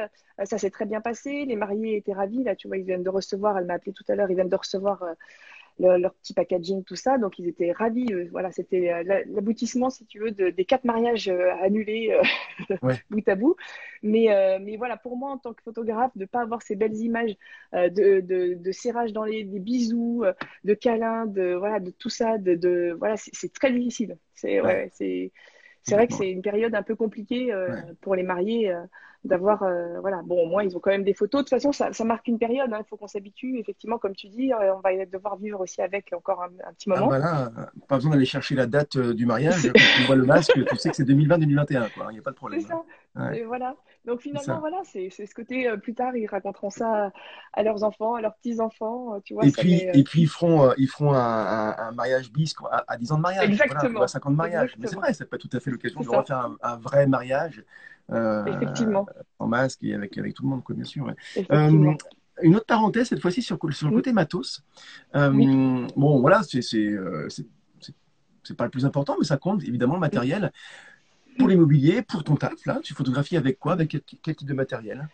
[SPEAKER 1] ça s'est très bien passé, les mariés étaient ravis là, tu vois, ils viennent de recevoir. Elle m'a appelé tout à l'heure, ils viennent de recevoir leur petit packaging, tout ça. Donc, ils étaient ravis. voilà, c'était euh, l'aboutissement, si tu veux, de, des quatre mariages euh, annulés euh, bout à bout. Mais, mais voilà, pour moi, en tant que photographe, de ne pas avoir ces belles images de, de, de, serrage dans les des bisous, de câlins, de, voilà, de tout ça, de, de voilà, c'est très difficile. C'est ouais. c'est vrai que c'est une période un peu compliquée pour les mariés d'avoir euh, voilà. Bon au moins ils ont quand même des photos. De toute façon ça, ça marque une période hein. il faut qu'on s'habitue effectivement comme tu dis euh, on va devoir vivre aussi avec encore un, petit moment.
[SPEAKER 2] ah, bah pas besoin d'aller chercher la date du mariage. Quand tu vois le masque tu sais que c'est 2020 2021 quoi. Il n'y a pas de problème
[SPEAKER 1] c'est ça. hein. et voilà. Donc finalement voilà c'est ce côté plus tard ils raconteront ça à leurs enfants à leurs petits enfants tu vois
[SPEAKER 2] et puis et puis ils feront ils feront un, un, mariage bis à, à, 10 ans de mariage.
[SPEAKER 1] Exactement.
[SPEAKER 2] à 5 ans de mariage. Mais c'est vrai ça peut être tout à fait l'occasion de refaire un, un vrai mariage
[SPEAKER 1] Effectivement.
[SPEAKER 2] en masque et avec, avec tout le monde, quoi, bien sûr. Euh, une autre parenthèse, cette fois-ci sur, sur le côté matos. Euh, bon, voilà, c'est pas le plus important, mais ça compte évidemment le matériel. Pour l'immobilier, pour ton taf, là, tu photographies avec quoi Avec quel, type de matériel?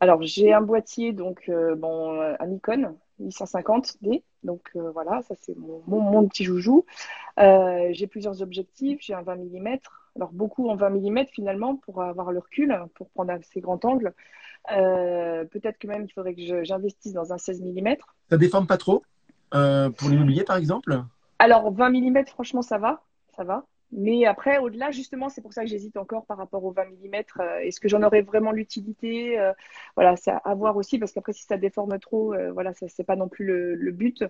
[SPEAKER 1] Alors, j'ai un boîtier, donc, bon, un Nikon 850D. Donc, voilà, ça c'est mon, mon, mon, petit joujou. j'ai plusieurs objectifs. J'ai un 20 mm, alors beaucoup en 20 mm finalement pour avoir le recul, pour prendre assez grand angle. Euh, peut-être que même il faudrait que j'investisse dans un 16 mm.
[SPEAKER 2] Ça déforme pas trop euh, pour l'immobilier par exemple?
[SPEAKER 1] Alors 20 mm franchement ça va, ça va. Mais après, au-delà, justement, c'est pour ça que j'hésite encore par rapport aux 20 mm. Euh, est-ce que j'en aurais vraiment l'utilité euh, Voilà, c'est à voir aussi, parce qu'après, si ça déforme trop, euh, voilà, c'est pas non plus le, but.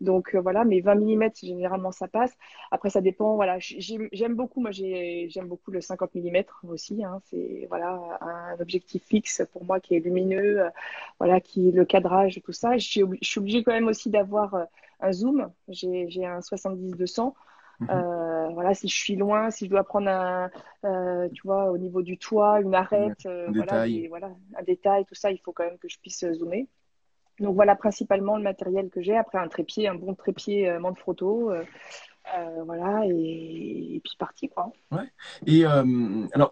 [SPEAKER 1] Donc voilà, mais 20 mm, généralement, ça passe. Après, ça dépend. Voilà, j'aime beaucoup. Moi, j'aime beaucoup le 50 mm aussi. Hein, c'est voilà un objectif fixe pour moi qui est lumineux. voilà, qui le cadrage, tout ça. Je suis obligée quand même aussi d'avoir un zoom. J'ai un 70-200. Mhm. Euh, voilà, si je suis loin, si je dois prendre un, euh, tu vois, au niveau du toit, une arête, euh, un, voilà, détail. voilà, un détail, tout ça, il faut quand même que je puisse zoomer. Donc voilà principalement le matériel que j'ai. Après un trépied, un bon trépied euh, photo. voilà, et, et, puis parti quoi.
[SPEAKER 2] Ouais. Et alors,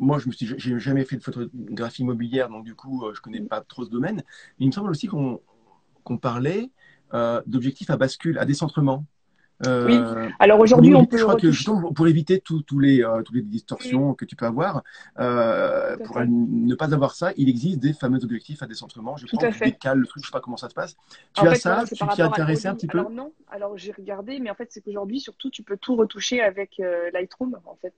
[SPEAKER 2] moi, je me suis, j'ai jamais fait de photographie immobilière, donc du coup, je connais mm. pas trop ce domaine. Mais il me semble aussi qu'on qu'on parlait d'objectifs à bascule, à décentrement
[SPEAKER 1] oui. Euh, Alors aujourd'hui, on peut.
[SPEAKER 2] Je crois que pour éviter tous les, euh, toutes les distorsions que tu peux avoir, euh, pour ne pas avoir ça, il existe des fameux objectifs à décentrement. Je crois que tu décales le truc, je sais pas comment ça se passe. Tu as ça, tu t'y intéressé un petit peu
[SPEAKER 1] Alors non. Alors j'ai regardé, mais en fait c'est qu'aujourd'hui surtout tu peux tout retoucher avec Lightroom en fait.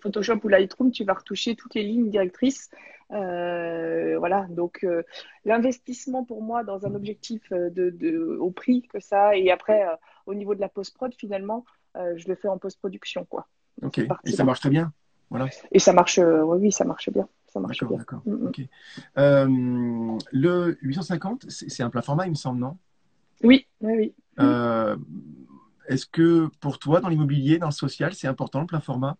[SPEAKER 1] Photoshop ou Lightroom, tu vas retoucher toutes les lignes directrices. Euh, voilà, donc euh, l'investissement pour moi dans un objectif euh, de, au prix que ça, et après au niveau de la post-prod, finalement, je le fais en post-production. quoi.
[SPEAKER 2] Ok, et ça marche très bien? Voilà.
[SPEAKER 1] Et ça marche, oui, oui, ça marche bien. Ça marche bien.
[SPEAKER 2] D'accord, mm, mm. le 850, c'est un plein format, il me semble, non?
[SPEAKER 1] Oui, oui,
[SPEAKER 2] oui. Est-ce que pour toi, dans l'immobilier, dans le social, c'est important le plein format?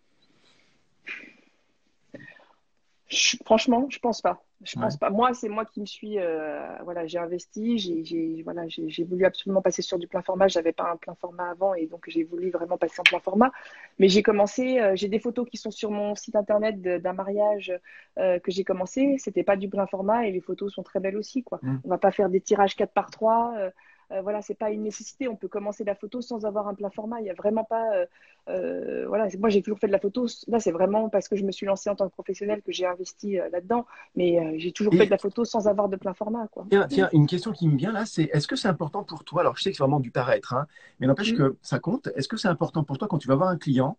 [SPEAKER 1] Franchement, je pense pas. Je pense pas. Moi, c'est moi qui me suis, euh, voilà, j'ai investi, j'ai, voilà, j'ai voulu absolument passer sur du plein format. J'avais pas un plein format avant et donc j'ai voulu vraiment passer en plein format. Mais j'ai commencé, euh, j'ai des photos qui sont sur mon site internet d'un mariage euh, que j'ai commencé. C'était pas du plein format et les photos sont très belles aussi, quoi. Mmh. On va pas faire des tirages 4 par 3 euh, voilà, c'est pas une nécessité. On peut commencer la photo sans avoir un plein format. Il y a vraiment pas. Euh, euh, voilà, moi j'ai toujours fait de la photo. Là, c'est vraiment parce que je me suis lancée en tant que professionnelle que j'ai investi là-dedans. Mais j'ai toujours fait de la photo sans avoir de plein format. Quoi.
[SPEAKER 2] Tiens, une question qui me vient là, c'est est-ce que c'est important pour toi? Alors, je sais que c'est vraiment du paraître, hein, mais n'empêche mm. que ça compte. Est-ce que c'est important pour toi quand tu vas voir un client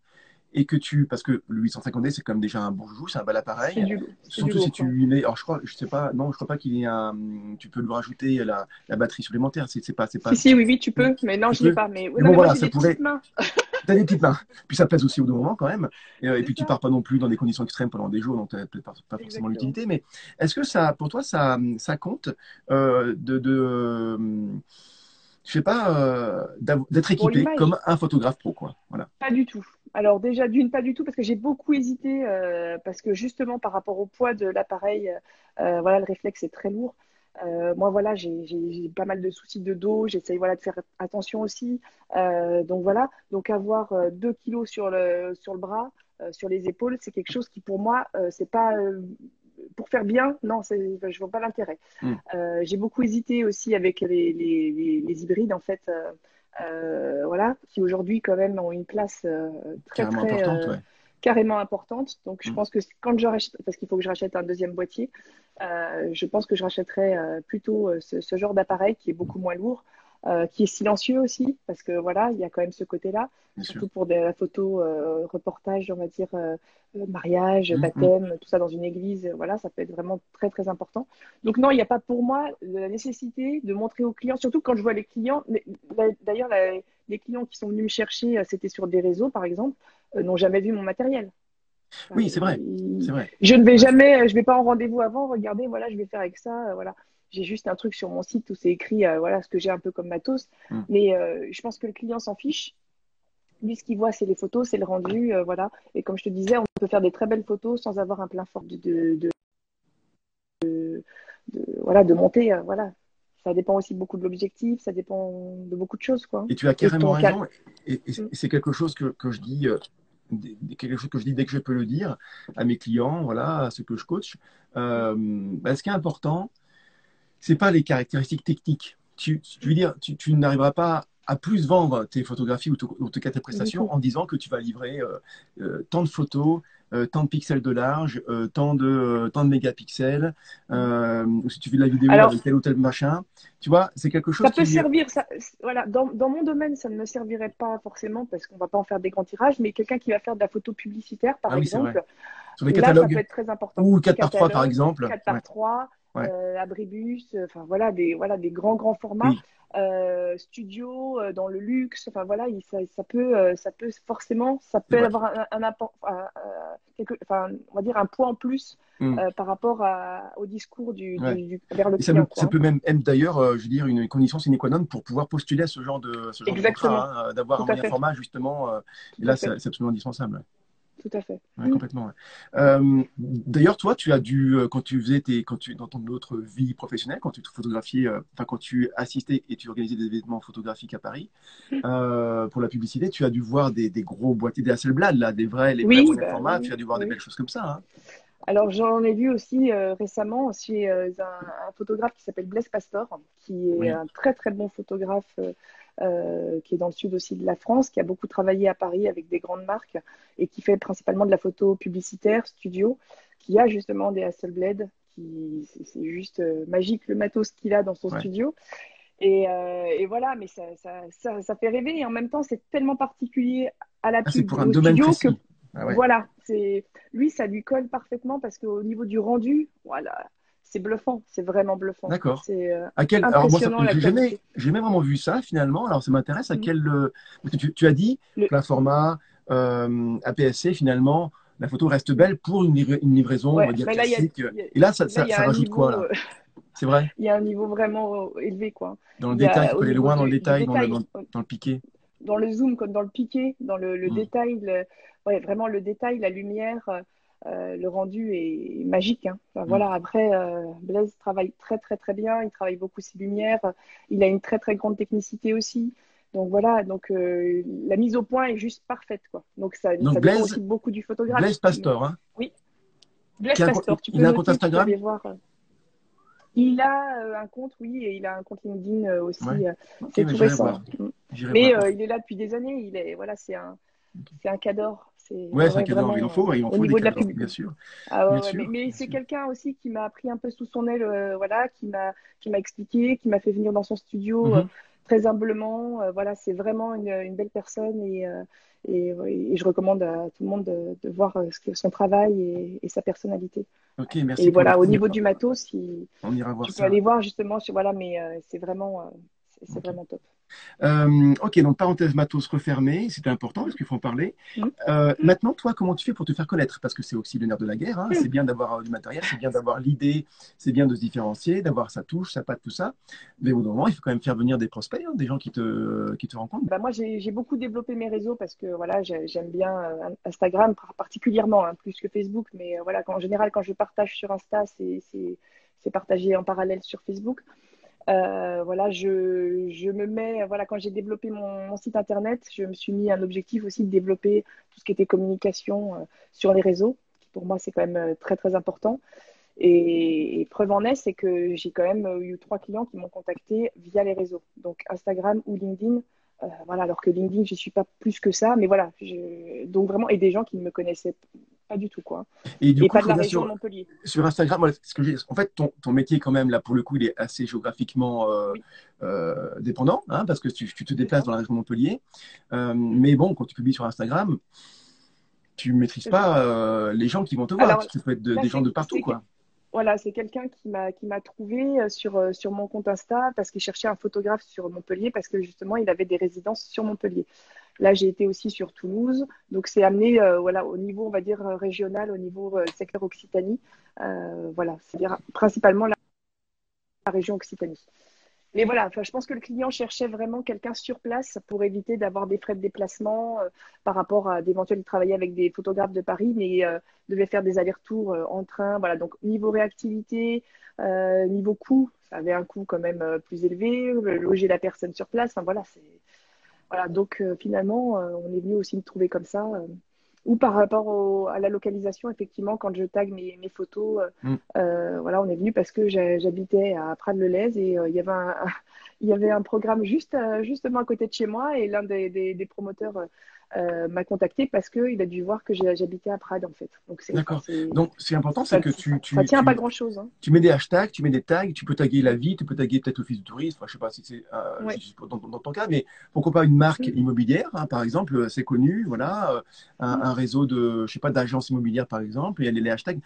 [SPEAKER 2] et que tu, parce que le 850D c'est comme déjà un bon joujou, c'est un bel appareil. Du, Surtout si tu lui mets, alors je crois, je sais pas, non, je crois pas qu'il y ait un, tu peux lui rajouter la, la batterie supplémentaire. C'est pas, c'est pas.
[SPEAKER 1] Si, si, oui, oui, tu peux, mais non, je l'ai pas. Mais,
[SPEAKER 2] mais bon, voilà, ça pourrait. T'as des petites mains. Puis ça pèse aussi au moment quand même. Et, puis tu pars pas non plus dans des conditions extrêmes pendant des jours, donc tu peut-être pas, forcément l'utilité. Mais est-ce que ça, pour toi, ça, ça compte euh, de, de je sais pas, euh, d'être équipé comme un photographe pro, quoi. Voilà.
[SPEAKER 1] Pas du tout. Alors déjà, d'une, pas du tout, parce que j'ai beaucoup hésité, euh, parce que justement, par rapport au poids de l'appareil, euh, voilà, le réflexe est très lourd. moi, voilà, j'ai pas mal de soucis de dos. J'essaye voilà, de faire attention aussi. donc voilà, donc avoir 2 kilos sur le, sur le bras, sur les épaules, c'est quelque chose qui pour moi, c'est pas pour faire bien, non, je ne vois pas l'intérêt. Hmm. Euh, j'ai beaucoup hésité aussi avec les, les, hybrides, en fait, euh, euh, voilà, qui aujourd'hui, quand même, ont une place très, carrément très importante. Carrément importante. Donc, je hmm. pense que quand je rachète, parce qu'il faut que je rachète un deuxième boîtier, je pense que je rachèterai plutôt ce, genre d'appareil qui est beaucoup moins lourd. Euh, qui est silencieux aussi, parce que voilà, il y a quand même ce côté-là, surtout pour de la photo euh, reportage, on va dire euh, mariage, mm-hmm. baptême, tout ça dans une église, voilà, ça peut être vraiment très très important. Donc non, il n'y a pas pour moi la nécessité de montrer aux clients, surtout quand je vois les clients, d'ailleurs les clients qui sont venus me chercher, c'était sur des réseaux par exemple, n'ont jamais vu mon matériel.
[SPEAKER 2] oui, c'est vrai, vrai.
[SPEAKER 1] Je ne vais jamais, je vais pas en rendez-vous avant, regardez, voilà, je vais faire avec ça, voilà j'ai juste un truc sur mon site où c'est écrit euh, voilà ce que j'ai un peu comme matos. Hmm. Mais euh, je pense que le client s'en fiche. Lui, ce qu'il voit, c'est les photos, c'est le rendu, euh, voilà. Et comme je te disais, on peut faire des très belles photos sans avoir un plein fort de, de, de, voilà, de monter, voilà. Ça dépend aussi beaucoup de l'objectif, ça dépend de beaucoup de choses, quoi.
[SPEAKER 2] Et tu as carrément raison. Et, hmm. c'est quelque chose que, que je dis quelque chose que je dis dès que je peux le dire à mes clients, voilà, à ceux que je coach. Euh, bah, ce qui est important, c'est pas les caractéristiques techniques. Tu, veux dire, tu, tu n'arriveras pas à plus vendre tes photographies ou, en tout cas tes prestations en disant que tu vas livrer euh, euh, tant de photos, euh, tant de pixels de large, tant de tant de mégapixels, ou si tu fais de la vidéo avec tel ou tel machin. Tu vois, c'est quelque chose.
[SPEAKER 1] Ça peut servir. Ça, voilà, dans, dans, mon domaine, ça ne me servirait pas forcément parce qu'on va pas en faire des grands tirages, mais quelqu'un qui va faire de la photo publicitaire, par ah exemple.
[SPEAKER 2] Sur les catalogues. Là, ça peut être très important. Ou 4 par 3 par exemple.
[SPEAKER 1] 4 par 3 euh, abribus, enfin voilà des voilà des grands grands formats. Euh, studio euh, dans le luxe enfin voilà ça, ça, peut ça peut forcément ça peut avoir un, un, enfin on va dire un poids en plus hmm. par rapport à, au discours du, du, vers le
[SPEAKER 2] client, ça, peut même être d'ailleurs je veux dire une condition sine qua non pour pouvoir postuler à ce genre de ce genre hein, d'avoir un moyen format justement et là c'est absolument indispensable
[SPEAKER 1] tout à fait.
[SPEAKER 2] Complètement. Euh, d'ailleurs, toi, tu as dû, euh, quand tu faisais tes, quand tu, dans ton autre vie professionnelle, quand tu te photographiais, euh, enfin, quand tu assistais et tu organisais des événements photographiques à Paris, mm. pour la publicité, tu as dû voir des, gros boîtiers, des Hasselblad, là, des vrais, les vrais bah formats, tu as dû voir des belles choses comme ça. Hein.
[SPEAKER 1] Alors, j'en ai vu aussi récemment chez un, un, photographe qui s'appelle Blaise Pastor, qui est un très, très bon photographe euh, qui est dans le sud aussi de la France, qui a beaucoup travaillé à Paris avec des grandes marques et qui fait principalement de la photo publicitaire, studio, qui a justement des Hasselblad, qui c'est juste euh, magique le matos qu'il a dans son studio. Et, euh, et, voilà, mais ça, ça, ça, fait rêver et en même temps c'est tellement particulier à la ah,
[SPEAKER 2] pub pour un domaine que
[SPEAKER 1] ah voilà, c'est lui ça lui colle parfaitement parce qu'au niveau du rendu, voilà, c'est bluffant, c'est vraiment bluffant.
[SPEAKER 2] D'accord. C'est euh, à quel alors moi j'ai jamais même vraiment vu ça finalement. Alors ça m'intéresse à mm. quel euh, tu, as dit le... plein format euh, APS-C finalement la photo reste belle pour une, livraison on va dire classique. Et là ça, ça, rajoute quoi là euh, C'est vrai.
[SPEAKER 1] Il y a un niveau vraiment élevé quoi.
[SPEAKER 2] Dans le détail, tu peux aller loin dans le détail, dans, le, dans, le, piqué.
[SPEAKER 1] Dans le zoom comme dans le piqué, dans le, mm. détail, ouais, vraiment le détail, la lumière. Euh, le rendu est magique. Hein. Mm. Voilà. Après, euh, Blaise travaille très très très bien. Il travaille beaucoup ses lumières. Il a une très très grande technicité aussi. Donc voilà. Donc euh, la mise au point est juste parfaite, quoi. Donc ça, ça dépend aussi beaucoup du photographe.
[SPEAKER 2] Blaise Pastor, hein.
[SPEAKER 1] Oui. Blaise Pastor.
[SPEAKER 2] Tu il a un compte Instagram.
[SPEAKER 1] Il a un compte, oui, et il a un compte LinkedIn aussi. c'est tout récent. Mm. Mais il est là depuis des années. Il est, voilà, c'est un, c'est un cador.
[SPEAKER 2] Ouais, c'est un cadeau, il en faut, il en faut des cadeaux, bien sûr.
[SPEAKER 1] Ah ouais, mais, c'est quelqu'un aussi qui m'a pris un peu sous son aile, euh, voilà, qui m'a expliqué, qui m'a fait venir dans son studio, mhm. euh, très humblement. voilà, c'est vraiment une, belle personne et, et, je recommande à tout le monde de, voir son travail et, sa personnalité.
[SPEAKER 2] Ok, merci.
[SPEAKER 1] Et voilà, au niveau du matos,
[SPEAKER 2] on ira voir
[SPEAKER 1] tu peux aller voir justement sur voilà, mais c'est vraiment, c'est vraiment top.
[SPEAKER 2] Euh, ok, donc parenthèse matos refermée, c'était important parce qu'il faut en parler. Euh, maintenant, toi, comment tu fais pour te faire connaître? Parce que c'est aussi le nerf de la guerre. Hein. C'est bien d'avoir euh, du matériel, c'est bien d'avoir l'idée, c'est bien de se différencier, d'avoir sa touche, sa patte, tout ça. Mais au bout d'un moment, il faut quand même faire venir des prospects, hein, des gens qui te, qui te rencontrent.
[SPEAKER 1] Bah moi, j'ai beaucoup développé mes réseaux parce que voilà, j'aime bien Instagram particulièrement, hein, plus que Facebook. Mais voilà, en général, quand je partage sur Insta, c'est partagé en parallèle sur Facebook. Euh, voilà, je, je, me mets, voilà, quand j'ai développé mon, site internet, je me suis mis un objectif aussi de développer tout ce qui était communication euh, sur les réseaux, qui pour moi c'est quand même euh, très très important. Et, preuve en est, c'est que j'ai quand même eu trois clients qui m'ont contacté via les réseaux, donc Instagram ou LinkedIn. voilà, alors que LinkedIn, je suis pas plus que ça, mais voilà, donc vraiment, et des gens qui ne me connaissaient pas du tout, quoi.
[SPEAKER 2] Et du coup, pas de la région sur, Montpellier. Sur Instagram, ce que en fait, ton, ton, métier, quand même, là, pour le coup, il est assez géographiquement euh, euh, dépendant, hein, parce que tu, tu, te déplaces dans la région Montpellier. Euh, mais bon, quand tu publies sur Instagram, tu ne maîtrises pas les gens qui vont te voir. Alors, ça peut être des gens de partout, quoi.
[SPEAKER 1] Voilà, c'est quelqu'un qui m'a qui m'a trouvé sur sur mon compte Insta parce qu'il cherchait un photographe sur Montpellier parce que justement il avait des résidences sur Montpellier. Là, j'ai été aussi sur Toulouse. Donc, c'est amené euh, voilà, au niveau, on va dire, régional, au niveau euh, secteur Occitanie. Euh, voilà, c'est-à-dire principalement la, région Occitanie. Mais voilà, je pense que le client cherchait vraiment quelqu'un sur place pour éviter d'avoir des frais de déplacement par rapport à d'éventuellement travailler avec des photographes de Paris, mais devait faire des allers-retours en train. Voilà, donc niveau réactivité, niveau coût, ça avait un coût quand même plus élevé, loger la personne sur place. Enfin, voilà, c'est voilà, donc euh, finalement, euh, on est venu aussi me trouver comme ça. Euh, ou par rapport à la localisation, effectivement, quand je tag mes, photos, mm. voilà, on est venu parce que j'habitais à Prades-le-Lez et il y avait un, il y avait un programme juste justement à côté de chez moi et l'un des, des, promoteurs euh, m'a contacté parce qu'il a dû voir que j'habitais à Prades en fait.
[SPEAKER 2] D'accord. Donc c'est important, c'est que tu, tu,
[SPEAKER 1] ça tient pas grand chose. Hein.
[SPEAKER 2] Tu mets des hashtags, tu mets des tags, tu peux taguer la vie, tu peux taguer peut-être office de tourisme. Enfin, je sais pas si c'est euh, dans, ton cas, mais pourquoi pas une marque mm. immobilière, hein, par exemple, c'est connu, voilà, euh, mm. un, réseau de, je sais pas, d'agences immobilières par exemple, et il y a les hashtags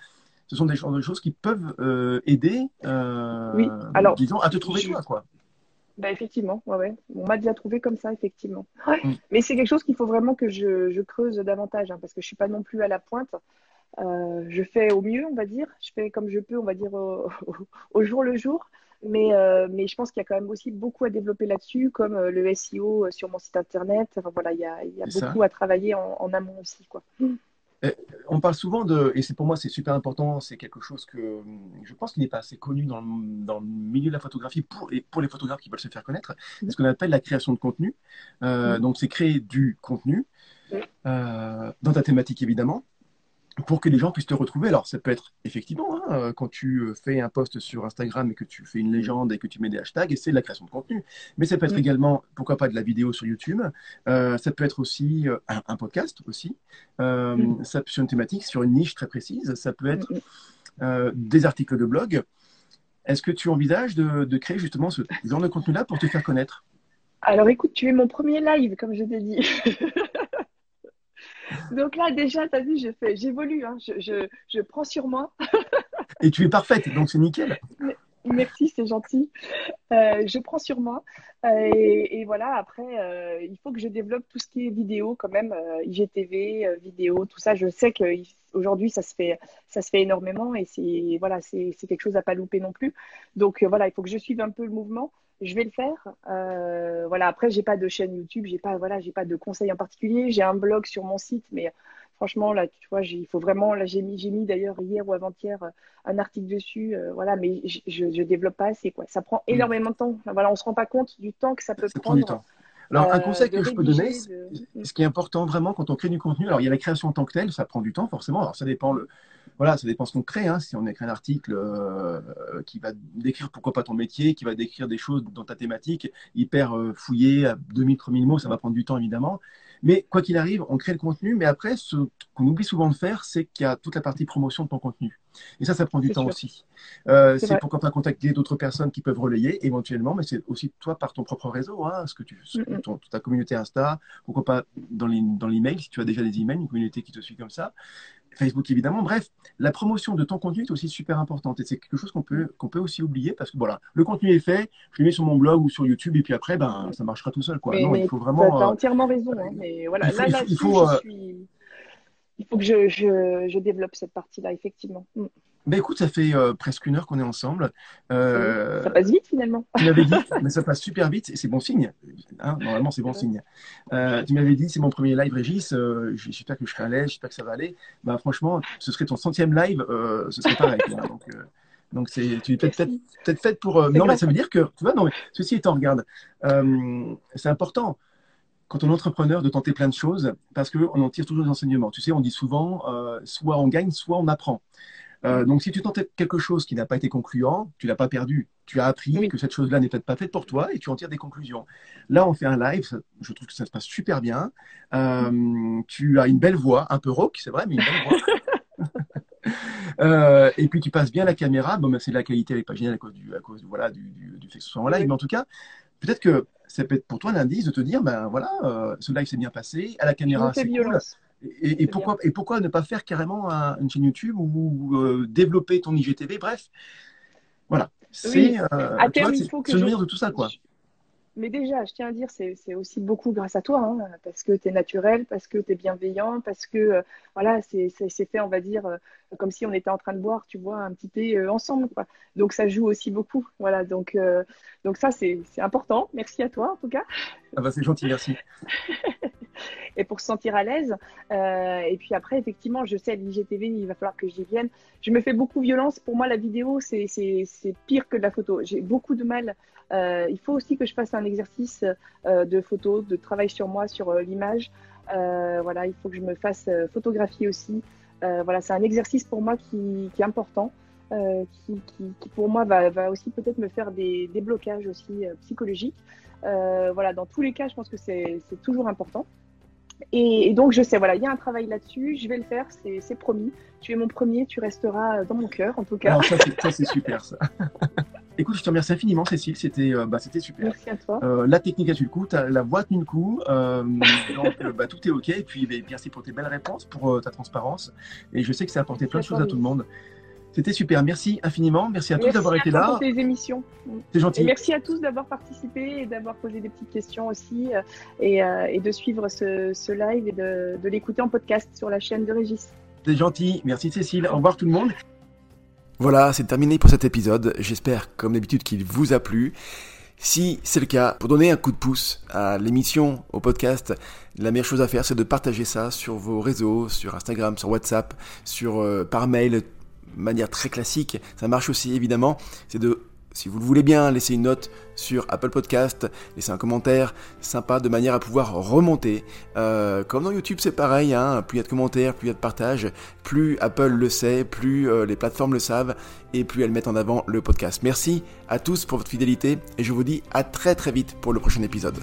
[SPEAKER 2] ce sont des choses qui peuvent aider, oui. Alors, disons, à te trouver toi, quoi.
[SPEAKER 1] Bah, effectivement, ouais, ouais. On m'a déjà trouvé comme ça, effectivement. Mm. Mais c'est quelque chose qu'il faut vraiment que je, je creuse davantage, hein, parce que je suis pas non plus à la pointe. Euh, je fais au mieux, on va dire. Je fais comme je peux, on va dire, au, jour le jour. Mais, euh, mais je pense qu'il y a quand même aussi beaucoup à développer là-dessus, comme euh, le SEO sur mon site internet. Enfin voilà, il y a, il y a beaucoup à travailler en, en, amont aussi, quoi.
[SPEAKER 2] Euh, on parle souvent de, et c'est pour moi c'est super important, c'est quelque chose que je pense qu'il n'est pas assez connu dans le, milieu de la photographie pour, et pour les photographes qui veulent se faire connaître, c'est ce qu'on appelle la création de contenu. Euh, donc c'est créer du contenu euh, dans ta thématique évidemment, pour que les gens puissent te retrouver. Alors, ça peut être effectivement, hein, euh, quand tu euh, fais un post sur Instagram et que tu fais une légende et que tu mets des hashtags, et c'est de la création de contenu. Mais ça peut être également, pourquoi pas, de la vidéo sur YouTube. Euh, ça peut être aussi un, podcast aussi. Mm. Ça sur une thématique, sur une niche très précise. Ça peut être des articles de blog. Est-ce que tu envisages de, de créer justement ce genre de contenu-là pour te faire connaître?
[SPEAKER 1] Alors, écoute, tu es mon premier live, comme je t'ai dit. Donc là, déjà, tu as vu, j'évolue, hein. je, je, prends sur moi.
[SPEAKER 2] Et tu es parfaite, donc c'est nickel.
[SPEAKER 1] Merci, c'est gentil. Euh, je prends sur moi. Euh, et, voilà, après, euh, il faut que je développe tout ce qui est vidéo quand même, IGTV, vidéo, tout ça. Je sais qu'aujourd'hui, ça, se fait, ça se fait énormément et c'est voilà, c'est quelque chose à pas louper non plus. Donc voilà, il faut que je suive un peu le mouvement je vais le faire. Euh, voilà. Après, j'ai pas de chaîne YouTube, j'ai pas, voilà, j'ai pas de conseils en particulier. J'ai un blog sur mon site, mais franchement, là, tu vois, il faut vraiment. Là, j'ai mis, j'ai mis d'ailleurs hier ou avant-hier euh, un article dessus. Euh, voilà, mais je, je, développe pas assez, quoi. Ça prend mm. énormément de temps. Voilà, on se rend pas compte du temps que ça peut prendre.
[SPEAKER 2] Alors, un conseil que je peux donner, ce qui est important vraiment quand on crée du contenu, alors il y a la création en tant que telle, ça prend du temps forcément. Alors, ça dépend le, voilà, ça dépend ce qu'on crée. Hein. Si on écrit un article euh, qui va décrire pourquoi pas ton métier, qui va décrire des choses dans ta thématique, hyper euh, fouillé, à 2000, 3000 mots, ça va prendre du temps évidemment. Mais quoi qu'il arrive, on crée le contenu. Mais après, ce qu'on oublie souvent de faire, c'est qu'il y a toute la partie promotion de ton contenu. Et ça, ça prend du temps aussi. Euh, c'est pour quand tu as contacté d'autres personnes qui peuvent relayer éventuellement, mais c'est aussi toi par ton propre réseau, hein, ce que tu, ta communauté Insta, pourquoi pas dans l'email, si tu as déjà des emails, une communauté qui te suit comme ça. Facebook évidemment. Bref, la promotion de ton contenu est aussi super importante et c'est quelque chose qu'on peut, qu'on peut aussi oublier parce que voilà, le contenu est fait, je le mets sur mon blog ou sur YouTube et puis après, ben, ça marchera tout seul. Quoi.
[SPEAKER 1] non, il faut vraiment. Tu as euh, entièrement raison. Hein, mais voilà, là, là, il faut, je suis il faut que je, je, je développe cette partie-là, effectivement. Mm.
[SPEAKER 2] Ben écoute, ça fait euh, presque une heure qu'on est ensemble.
[SPEAKER 1] Euh, ça passe vite finalement.
[SPEAKER 2] Tu m'avais dit, mais ça passe super vite et c'est bon signe. Hein, normalement, c'est bon signe. Euh, tu m'avais dit, c'est mon premier live, Régis. J'espère que je serai à l'aise, j'espère que ça va aller. Ben, franchement, ce serait ton centième live, ce serait pareil. donc, donc c'est, tu es peut-être, peut-être, faite pour. non, mais ça veut dire que, tu vois, non, mais ceci étant, regarde, c'est important quand on est entrepreneur de tenter plein de choses parce qu'on en tire toujours des enseignements. Tu sais, on dit souvent, euh, soit on gagne, soit on apprend. Euh, donc, si tu tentes quelque chose qui n'a pas été concluant, tu l'as pas perdu. Tu as appris que cette chose-là n'est peut-être pas faite pour toi et tu en tires des conclusions. Là, on fait un live. je trouve que ça se passe super bien. Euh, tu as une belle voix, un peu rock, c'est vrai, mais une belle voix. et puis tu passes bien la caméra. Bon, ben, c'est de la qualité, elle n'est pas géniale à cause du, à cause voilà du, du, fait que ce soit en live, mais en tout cas, peut-être que ça peut être pour toi l'indice de te dire, ben voilà, euh, ce live s'est bien passé, à la caméra c'est cool. Et, pourquoi, et pourquoi ne pas faire carrément une chaîne YouTube ou euh, développer ton IGTV Bref, voilà. C'est euh, terme, il faut que de tout ça, quoi.
[SPEAKER 1] Mais déjà, je tiens à dire, c'est aussi beaucoup grâce à toi, hein, parce que tu es naturel, parce que tu es bienveillant, parce que euh, voilà, c'est fait, on va dire, euh, comme si on était en train de boire, tu vois, un petit thé euh, ensemble. Quoi. Donc ça joue aussi beaucoup. Voilà, donc, donc ça, c'est important. Merci à toi, en tout cas.
[SPEAKER 2] Ah bah, c'est gentil, merci.
[SPEAKER 1] et pour se sentir à l'aise. et puis après, effectivement, je sais, l'IGTV, il va falloir que j'y vienne. Je me fais beaucoup violence. Pour moi, la vidéo, c'est pire que de la photo. J'ai beaucoup de mal euh, il faut aussi que je fasse un exercice euh, de photo, de travail sur moi, sur euh, l'image. voilà, il faut que je me fasse photographier aussi. Voilà, c'est un exercice pour moi qui, qui est important. Euh, qui, qui, qui, pour moi va, va aussi peut-être me faire des, des blocages aussi euh, psychologiques. Euh, voilà, dans tous les cas, je pense que c'est toujours important. Et, et, donc je sais, voilà, il y a un travail là-dessus, je vais le faire, c'est promis. Tu es mon premier, tu resteras dans mon cœur en tout cas.
[SPEAKER 2] ça c'est super ça. Écoute, je te remercie infiniment, Cécile. C'était euh, bah, c'était super.
[SPEAKER 1] Merci à toi.
[SPEAKER 2] Euh, la technique a su le coup, la voix a tenu le coup. Euh, donc, bah, tout est OK. Et puis, bah, merci pour tes belles réponses, pour ta transparence. Et je sais que ça a apporté plein de choses à tout le monde. C'était super. Merci infiniment. Merci à tous d'avoir été là.
[SPEAKER 1] Merci tes émissions.
[SPEAKER 2] C'est gentil.
[SPEAKER 1] Et merci à tous d'avoir participé et d'avoir posé des petites questions aussi. Et, et de suivre ce, ce, live et de, de l'écouter en podcast sur la chaîne de Régis.
[SPEAKER 2] C'est gentil. Merci, Cécile. Au revoir, tout le monde. Voilà, c'est terminé pour cet épisode. J'espère, comme d'habitude, qu'il vous a plu. Si c'est le cas, pour donner un coup de pouce à l'émission, au podcast, la meilleure chose à faire, c'est de partager ça sur vos réseaux, sur Instagram, sur WhatsApp, sur euh, par mail, manière très classique. Ça marche aussi évidemment. C'est de si vous le voulez bien, laissez une note sur Apple Podcast, laissez un commentaire sympa de manière à pouvoir remonter. Euh, comme dans YouTube, c'est pareil, hein, plus il y a de commentaires, plus il y a de partages, plus Apple le sait, plus euh, les plateformes le savent et plus elles mettent en avant le podcast. Merci à tous pour votre fidélité et je vous dis à très très vite pour le prochain épisode.